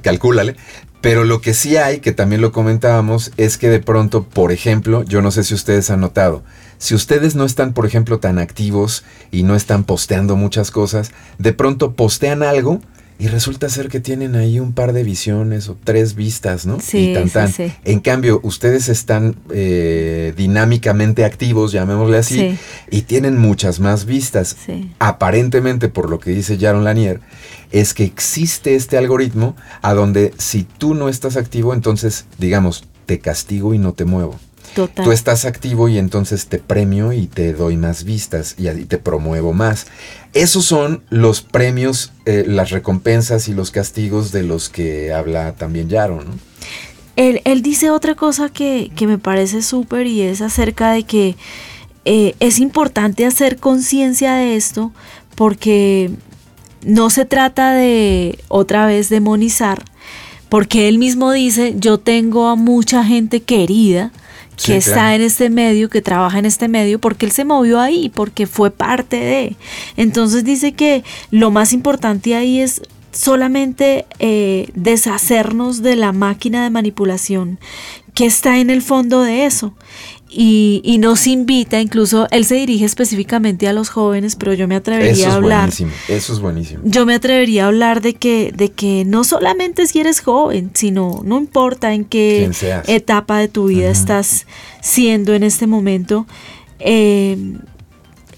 calcúlale, pero lo que sí hay, que también lo comentábamos, es que de pronto, por ejemplo, yo no sé si ustedes han notado, si ustedes no están, por ejemplo, tan activos y no están posteando muchas cosas, de pronto postean algo y resulta ser que tienen ahí un par de visiones o tres vistas, ¿no? Sí, y tan, sí, En cambio, ustedes están eh, dinámicamente activos, llamémosle así, y tienen muchas más vistas. Aparentemente, por lo que dice Jaron Lanier, es que existe este algoritmo a donde si tú no estás activo, entonces, digamos, te castigo y no te muevo. Tú estás activo y entonces te premio y te doy más vistas y, te promuevo más. Esos son los premios, eh, las recompensas y los castigos de los que habla también Yaro, ¿no? Él, dice otra cosa que, me parece súper y es acerca de que eh, es importante hacer conciencia de esto porque no se trata de otra vez demonizar, porque él mismo dice, yo tengo a mucha gente querida, que está en este medio, que trabaja en este medio, porque él se movió ahí, porque fue parte de. Entonces dice que lo más importante ahí es solamente eh, deshacernos de la máquina de manipulación que está en el fondo de eso y, nos invita, incluso él se dirige específicamente a los jóvenes, pero yo me atrevería a hablar. eso es buenísimo. Yo me atrevería a hablar de que, de que no solamente si eres joven, sino no importa en qué etapa de tu vida estás siendo en este momento. Eh,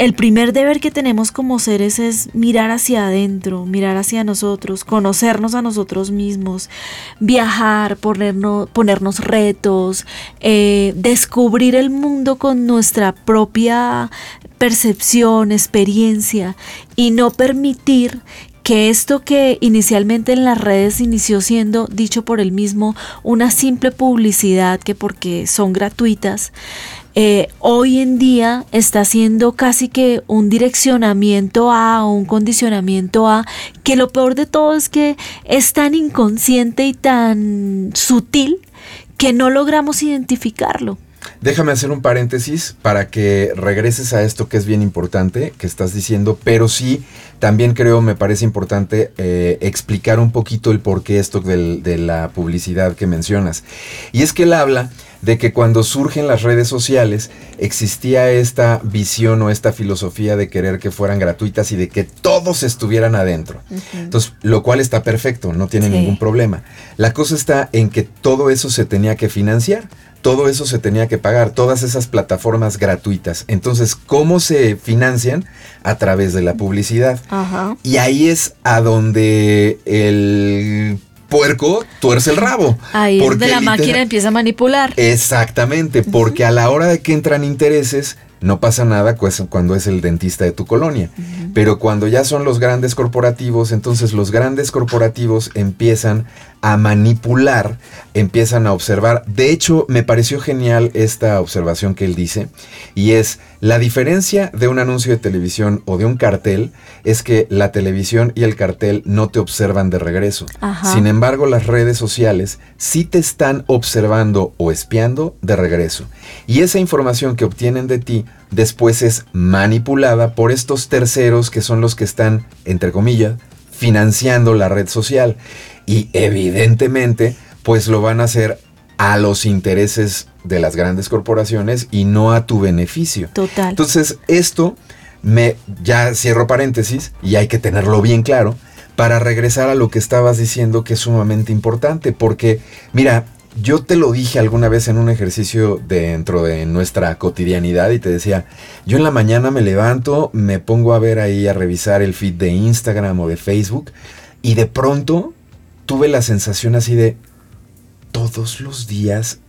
el primer deber que tenemos como seres es mirar hacia adentro, mirar hacia nosotros, conocernos a nosotros mismos, viajar, ponernos, ponernos retos, eh, descubrir el mundo con nuestra propia percepción, experiencia y no permitir que esto que inicialmente en las redes inició siendo dicho por él mismo una simple publicidad que porque son gratuitas, eh, hoy en día está siendo casi que un direccionamiento a un condicionamiento a, que lo peor de todo es que es tan inconsciente y tan sutil que no logramos identificarlo. Déjame hacer un paréntesis para que regreses a esto que es bien importante que estás diciendo, pero sí, también creo, me parece importante eh, explicar un poquito el porqué esto de la publicidad que mencionas. Y es que él habla de que cuando surgen las redes sociales existía esta visión o esta filosofía de querer que fueran gratuitas y de que todos estuvieran adentro. Entonces, lo cual está perfecto, no tiene ningún problema. La cosa está en que todo eso se tenía que financiar. Todo eso se tenía que pagar, todas esas plataformas gratuitas. Entonces, ¿cómo se financian? A través de la publicidad. Y ahí es a donde el puerco tuerce el rabo. Ahí porque la máquina empieza a manipular. Exactamente, porque a la hora de que entran intereses, no pasa nada cuando es el dentista de tu colonia. Pero cuando ya son los grandes corporativos, entonces los grandes corporativos empiezan a manipular, empiezan a observar. De hecho, me pareció genial esta observación que él dice, y es la diferencia de un anuncio de televisión o de un cartel es que la televisión y el cartel no te observan de regreso. Sin embargo, las redes sociales sí te están observando o espiando de regreso. Y esa información que obtienen de ti después es manipulada por estos terceros que son los que están, entre comillas, financiando la red social. Y evidentemente, pues lo van a hacer a los intereses de las grandes corporaciones y no a tu beneficio. Total. Entonces, esto me ya cierro paréntesis y hay que tenerlo bien claro para regresar a lo que estabas diciendo que es sumamente importante, porque mira, yo te lo dije alguna vez en un ejercicio dentro de nuestra cotidianidad y te decía, yo en la mañana me levanto, me pongo a ver ahí, a revisar el feed de Instagram o de Facebook y de pronto tuve la sensación así de, todos los días,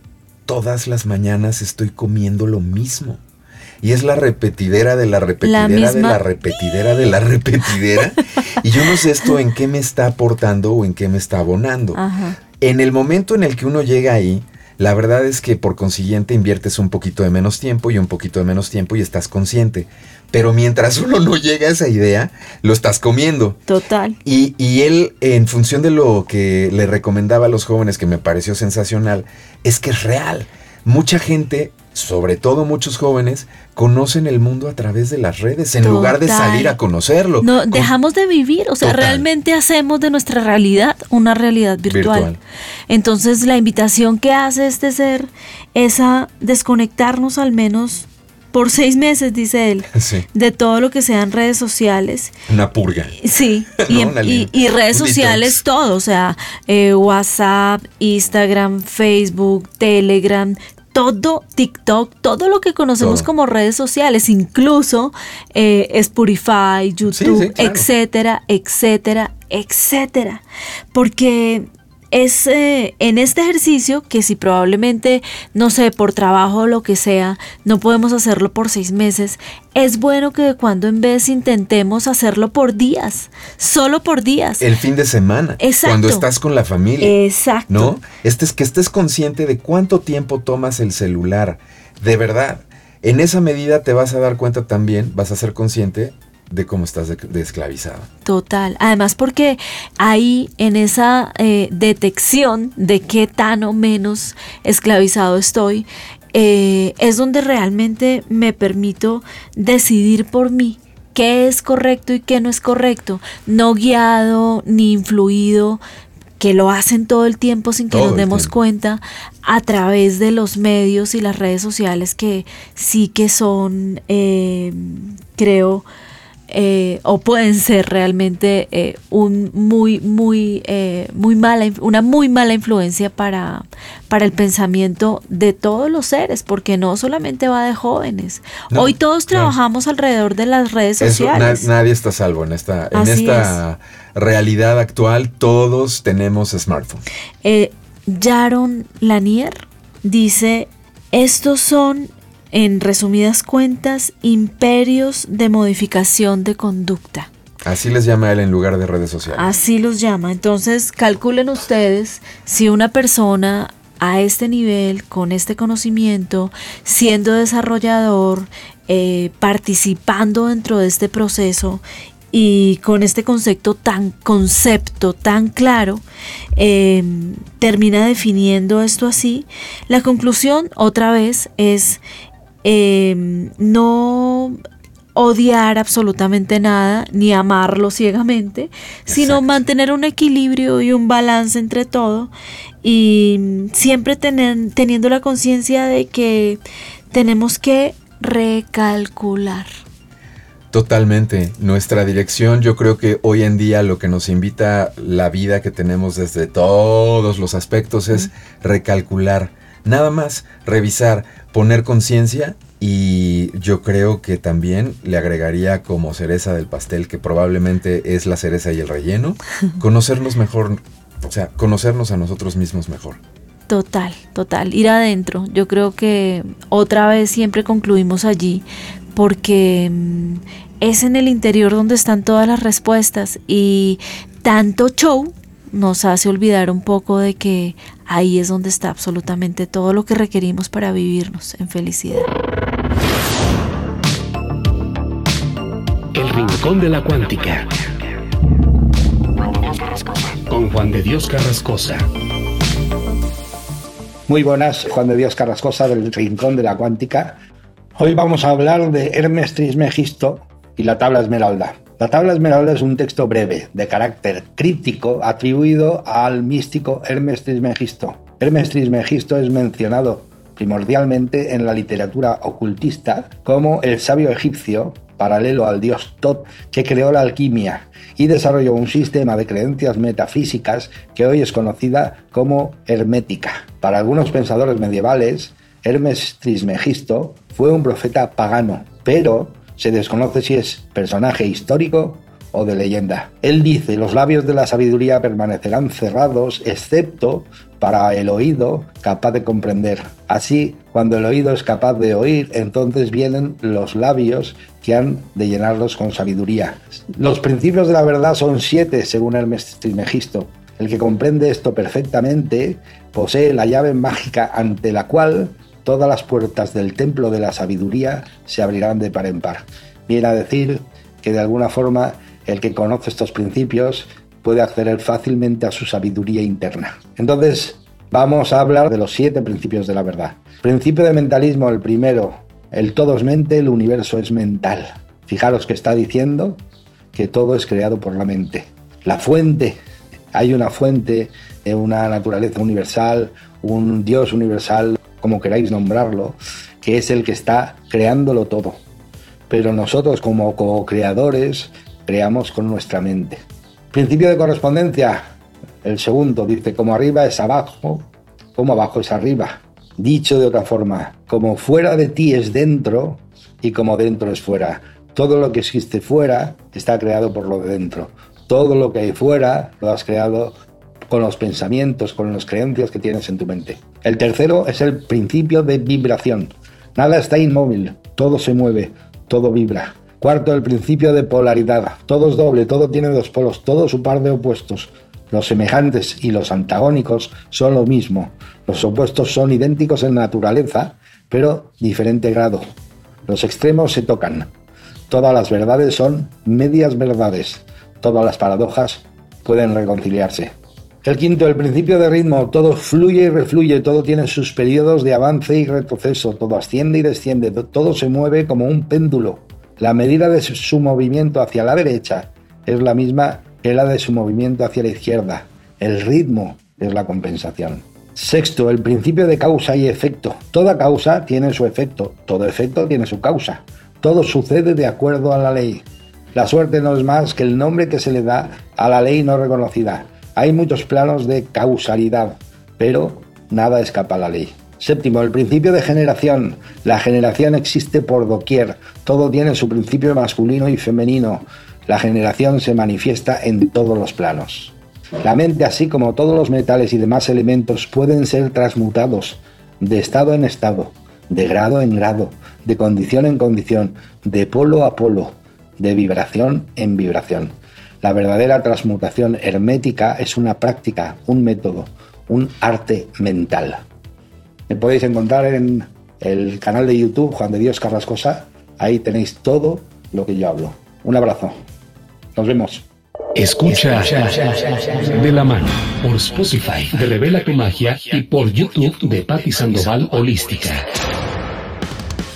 todas las mañanas estoy comiendo lo mismo. y es la repetidera de la repetidera de la repetidera de la repetidera. y yo no sé esto en qué me está aportando o en qué me está abonando. En el momento en el que uno llega ahí, la verdad es que por consiguiente inviertes un poquito de menos tiempo y un poquito de menos tiempo y estás consciente. Pero mientras uno no llega a esa idea, lo estás comiendo. Total. Y, y él, en función de lo que le recomendaba a los jóvenes, que me pareció sensacional, es que es real. Mucha gente sobre todo muchos jóvenes, conocen el mundo a través de las redes en lugar de salir a conocerlo. No, dejamos de vivir, o sea, realmente hacemos de nuestra realidad una realidad virtual. Entonces, la invitación que hace este ser es a desconectarnos al menos por seis meses, dice él, de todo lo que sean redes sociales. Una purga. Sí, y, redes sociales, todo, o sea, eh, WhatsApp, Instagram, Facebook, Telegram, todo TikTok, todo lo que conocemos como redes sociales, incluso eh, Spotify, YouTube, etcétera, etcétera, etcétera. Porque es eh, en este ejercicio que si probablemente, no sé, por trabajo o lo que sea, no podemos hacerlo por seis meses, es bueno que de cuando en vez intentemos hacerlo por días, solo por días. El fin de semana. Exacto. Cuando estás con la familia. Exacto. ¿No? Este es que estés consciente de cuánto tiempo tomas el celular. De verdad. En esa medida te vas a dar cuenta también, vas a ser consciente de cómo estás de, esclavizado. Total. Además porque ahí en esa eh, detección de qué tan o menos esclavizado estoy, eh, es donde realmente me permito decidir por mí qué es correcto y qué no es correcto, no guiado ni influido que lo hacen todo el tiempo sin que nos demos cuenta a través de los medios y las redes sociales que sí que son, eh, creo, eh, o pueden ser realmente eh, un muy muy eh, muy mala una muy mala influencia para para el pensamiento de todos los seres porque no solamente va de jóvenes. Hoy todos trabajamos alrededor de las redes sociales. nadie está salvo en esta en esta realidad actual. Todos tenemos smartphone Jaron Lanier dice estos son en resumidas cuentas, imperios de modificación de conducta. Así les llama él en lugar de redes sociales. Así los llama. Entonces, calculen ustedes si una persona a este nivel, con este conocimiento, siendo desarrollador, eh, participando dentro de este proceso y con este concepto tan concepto tan claro eh, termina definiendo esto así la conclusión otra vez es Em, no odiar absolutamente nada ni amarlo ciegamente, sino mantener un equilibrio y un balance entre todo y siempre tener, teniendo la conciencia de que tenemos que recalcular. Totalmente. Nuestra dirección, yo creo que hoy en día lo que nos invita la vida que tenemos desde todos los aspectos es recalcular. Nada más, revisar poner conciencia y yo creo que también le agregaría como cereza del pastel, que probablemente es la cereza y el relleno, conocernos mejor, o sea, conocernos a nosotros mismos mejor. Total, total, ir adentro. Yo creo que otra vez siempre concluimos allí porque mm, es en el interior donde están todas las respuestas y tanto show nos hace olvidar un poco de que ahí es donde está absolutamente todo lo que requerimos para vivirnos en felicidad. El Rincón de la Cuántica. Con Juan de Dios Carrascosa. Muy buenas, Juan de Dios Carrascosa del Rincón de la Cuántica. Hoy vamos a hablar de Hermes Trismegisto y la tabla esmeralda. La tabla esmeralda es un texto breve, de carácter críptico, atribuido al místico Hermes Trismegisto. Hermes Trismegisto es mencionado primordialmente en la literatura ocultista como el sabio egipcio, paralelo al dios Tot, que creó la alquimia y desarrolló un sistema de creencias metafísicas que hoy es conocida como hermética. Para algunos pensadores medievales, Hermes Trismegisto fue un profeta pagano, pero se desconoce si es personaje histórico o de leyenda. Él dice, los labios de la sabiduría permanecerán cerrados, excepto para el oído capaz de comprender. Así, cuando el oído es capaz de oír, entonces vienen los labios que han de llenarlos con sabiduría. Los principios de la verdad son siete, según el Trismegisto. El que comprende esto perfectamente posee la llave mágica ante la cual todas las puertas del templo de la sabiduría se abrirán de par en par. Viene a decir que de alguna forma el que conoce estos principios puede acceder fácilmente a su sabiduría interna. Entonces, vamos a hablar de los siete principios de la verdad. Principio de mentalismo, el primero, el todo es mente, el universo es mental. Fijaros que está diciendo que todo es creado por la mente. La fuente, hay una fuente, una naturaleza universal, un Dios universal, como queráis nombrarlo, que es el que está creándolo todo. Pero nosotros como co-creadores creamos con nuestra mente. Principio de correspondencia, el segundo dice, como arriba es abajo, como abajo es arriba. Dicho de otra forma, como fuera de ti es dentro y como dentro es fuera. Todo lo que existe fuera está creado por lo de dentro. Todo lo que hay fuera lo has creado con los pensamientos, con las creencias que tienes en tu mente. El tercero es el principio de vibración. Nada está inmóvil, todo se mueve, todo vibra. Cuarto, el principio de polaridad. Todo es doble, todo tiene dos polos, todo su par de opuestos. Los semejantes y los antagónicos son lo mismo. Los opuestos son idénticos en naturaleza, pero diferente grado. Los extremos se tocan. Todas las verdades son medias verdades. Todas las paradojas pueden reconciliarse. El quinto, el principio de ritmo. Todo fluye y refluye, todo tiene sus periodos de avance y retroceso, todo asciende y desciende, todo se mueve como un péndulo. La medida de su movimiento hacia la derecha es la misma que la de su movimiento hacia la izquierda. El ritmo es la compensación. Sexto, el principio de causa y efecto. Toda causa tiene su efecto, todo efecto tiene su causa. Todo sucede de acuerdo a la ley. La suerte no es más que el nombre que se le da a la ley no reconocida. Hay muchos planos de causalidad, pero nada escapa a la ley. Séptimo, el principio de generación. La generación existe por doquier. Todo tiene su principio masculino y femenino. La generación se manifiesta en todos los planos. La mente, así como todos los metales y demás elementos, pueden ser transmutados de estado en estado, de grado en grado, de condición en condición, de polo a polo, de vibración en vibración. La verdadera transmutación hermética es una práctica, un método, un arte mental. Me podéis encontrar en el canal de YouTube Juan de Dios Carrascosa. Ahí tenéis todo lo que yo hablo. Un abrazo. Nos vemos. Escucha de la mano por Spotify de Revela tu Magia y por YouTube de Patti Sandoval Holística.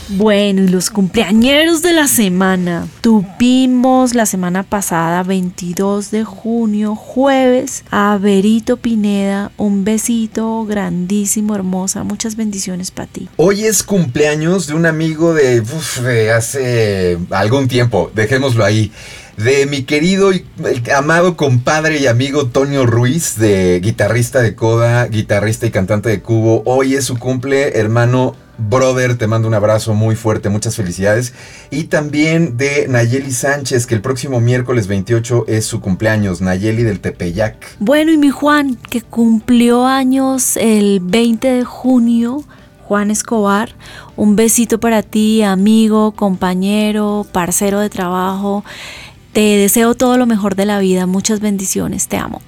Bueno, y los cumpleañeros de la semana. Tuvimos la semana pasada, 22 de junio, jueves, a Berito Pineda. Un besito grandísimo, hermosa. Muchas bendiciones para ti. Hoy es cumpleaños de un amigo de, hace algún tiempo. Dejémoslo ahí de mi querido y amado compadre y amigo Tonio Ruiz, de guitarrista de Coda, guitarrista y cantante de Cubo. Hoy es su cumple, hermano. Brother, te mando un abrazo muy fuerte, muchas felicidades. Y también de Nayeli Sánchez, que el próximo miércoles 28 es su cumpleaños, Nayeli del Tepeyac. Bueno, y mi Juan, que cumplió años el 20 de junio, Juan Escobar, un besito para ti, amigo, compañero, parcero de trabajo. Te deseo todo lo mejor de la vida, muchas bendiciones, te amo.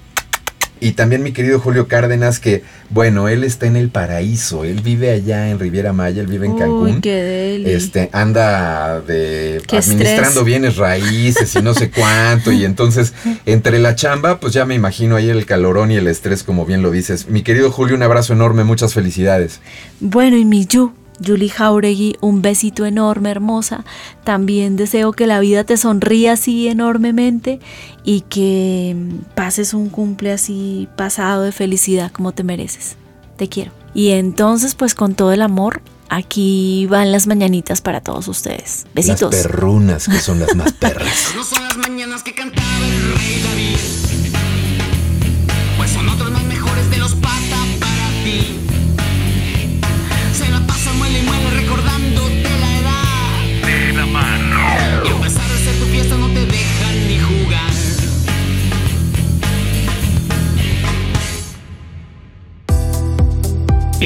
Y también mi querido Julio Cárdenas, que bueno, él está en el paraíso, él vive allá en Riviera Maya, él vive en Cancún. Uy, qué. Este, anda de Qué administrando estrés. bienes raíces y no sé cuánto. y entonces, entre la chamba, pues ya me imagino ahí el calorón y el estrés, como bien lo dices. Mi querido Julio, un abrazo enorme, muchas felicidades. Bueno, y mi Yu, Julie Jauregui, un besito enorme, hermosa. También deseo que la vida te sonría así enormemente y que mm, pases un cumple así pasado de felicidad como te mereces. Te quiero. Y entonces, pues con todo el amor, aquí van las mañanitas para todos ustedes. Besitos. Las perrunas, que son las más perras. No son las mañanas que cantaba el rey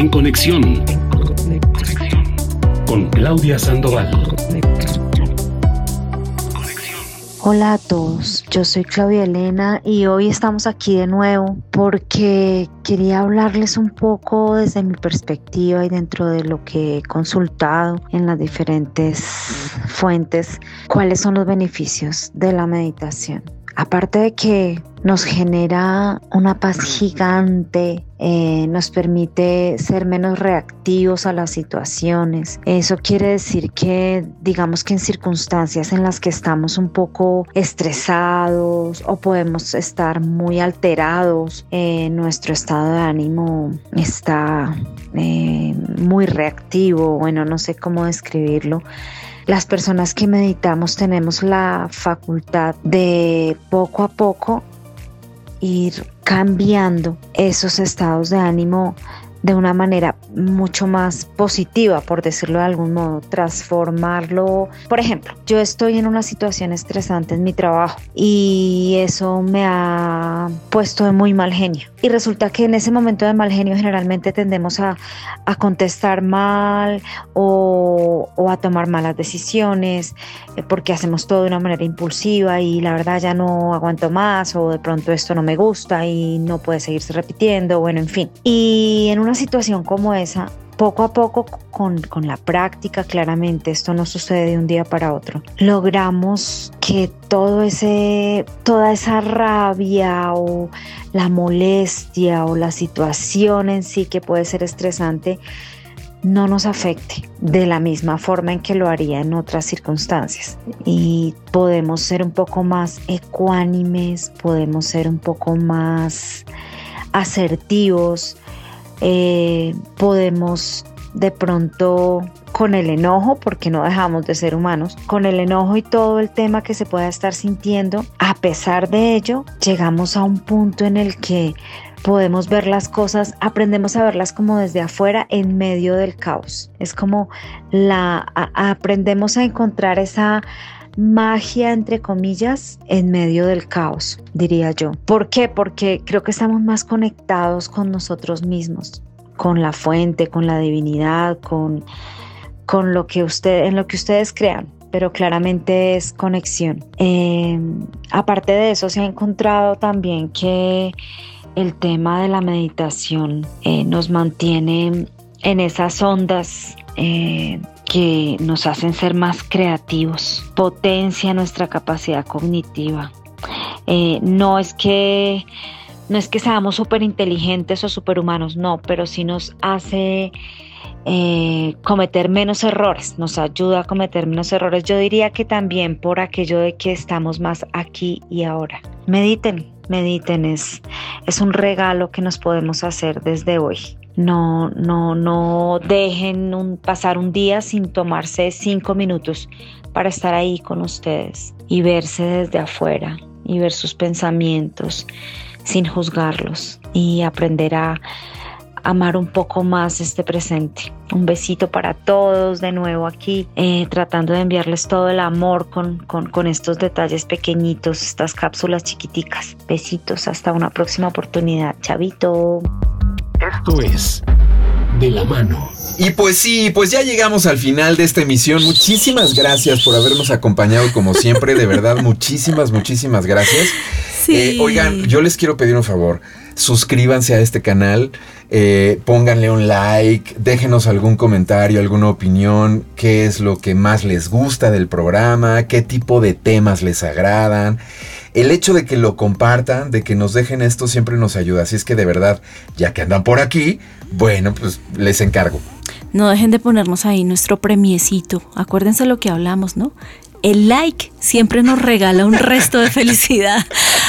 En conexión con Claudia Sandoval. Hola a todos, yo soy Claudia Elena y hoy estamos aquí de nuevo porque quería hablarles un poco desde mi perspectiva y dentro de lo que he consultado en las diferentes fuentes, cuáles son los beneficios de la meditación. Aparte de que nos genera una paz gigante, eh, nos permite ser menos reactivos a las situaciones. Eso quiere decir que, digamos que en circunstancias en las que estamos un poco estresados o podemos estar muy alterados, eh, nuestro estado de ánimo está eh, muy reactivo, bueno, no sé cómo describirlo. Las personas que meditamos tenemos la facultad de poco a poco ir cambiando esos estados de ánimo de una manera mucho más positiva, por decirlo de algún modo, transformarlo. Por ejemplo, yo estoy en una situación estresante en mi trabajo y eso me ha puesto de muy mal genio. Y resulta que en ese momento de mal genio generalmente tendemos a, contestar mal o, o, a tomar malas decisiones eh, porque hacemos todo de una manera impulsiva y la verdad ya no aguanto más o de pronto esto no me gusta y no puede seguirse repitiendo, bueno, en fin. Y en una situación como esa, poco a poco con, con, la práctica, claramente esto no sucede de un día para otro, logramos que todo ese, toda esa rabia o la molestia o la situación en sí que puede ser estresante no nos afecte de la misma forma en que lo haría en otras circunstancias. Y podemos ser un poco más ecuánimes, podemos ser un poco más asertivos, eh, podemos de pronto con el enojo, porque no dejamos de ser humanos, con el enojo y todo el tema que se pueda estar sintiendo, a pesar de ello, llegamos a un punto en el que podemos ver las cosas, aprendemos a verlas como desde afuera en medio del caos. Es como la aprendemos a encontrar esa magia, entre comillas, en medio del caos, diría yo. ¿Por qué? Porque creo que estamos más conectados con nosotros mismos, con la fuente, con la divinidad, con, con lo que usted, en lo que ustedes crean pero claramente es conexión. Eh, aparte de eso, se ha encontrado también que el tema de la meditación eh, nos mantiene en esas ondas eh, que nos hacen ser más creativos, potencia nuestra capacidad cognitiva. Eh, no es que no es que seamos súper inteligentes o superhumanos, no, pero sí nos hace eh, cometer menos errores, nos ayuda a cometer menos errores. Yo diría que también por aquello de que estamos más aquí y ahora. Mediten, mediten, es, es un regalo que nos podemos hacer desde hoy. No, no, no dejen pasar un día sin tomarse cinco minutos para estar ahí con ustedes y verse desde afuera y ver sus pensamientos sin juzgarlos y aprender a amar un poco más este presente. Un besito para todos de nuevo aquí, eh, tratando de enviarles todo el amor con, con, con estos detalles pequeñitos, estas cápsulas chiquiticas. Besitos, hasta una próxima oportunidad. Chavito. Esto es De la mano. Y pues sí, pues ya llegamos al final de esta emisión. Muchísimas gracias por habernos acompañado como siempre. De verdad, muchísimas, muchísimas gracias. Eh, oigan, yo les quiero pedir un favor. Suscríbanse a este canal, eh, pónganle un like, déjenos algún comentario, alguna opinión, qué es lo que más les gusta del programa, qué tipo de temas les agradan el hecho de que lo compartan, de que nos dejen esto, siempre nos ayuda. Así es que de verdad, ya que andan por aquí, bueno, pues les encargo. No dejen de ponernos ahí nuestro premiecito. Acuérdense lo que hablamos, ¿no? El like siempre nos regala un resto de felicidad.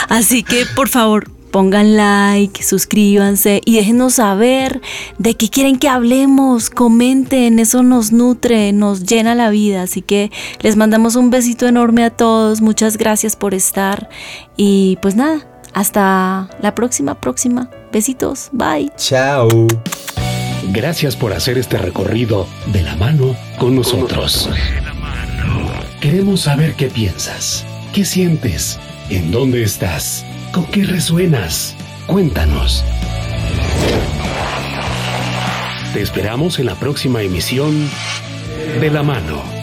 Así que por favor, Pongan like, suscríbanse y déjenos saber de qué quieren que hablemos. Comenten, eso nos nutre, nos llena la vida. Así que les mandamos un besito enorme a todos. Muchas gracias por estar. Y pues nada, hasta la próxima, próxima. Besitos, bye. Chao. Gracias por hacer este recorrido de la mano con nosotros. Queremos saber qué piensas, qué sientes, en dónde estás. ¿Con qué resuenas? Cuéntanos. Te esperamos en la próxima emisión de La Mano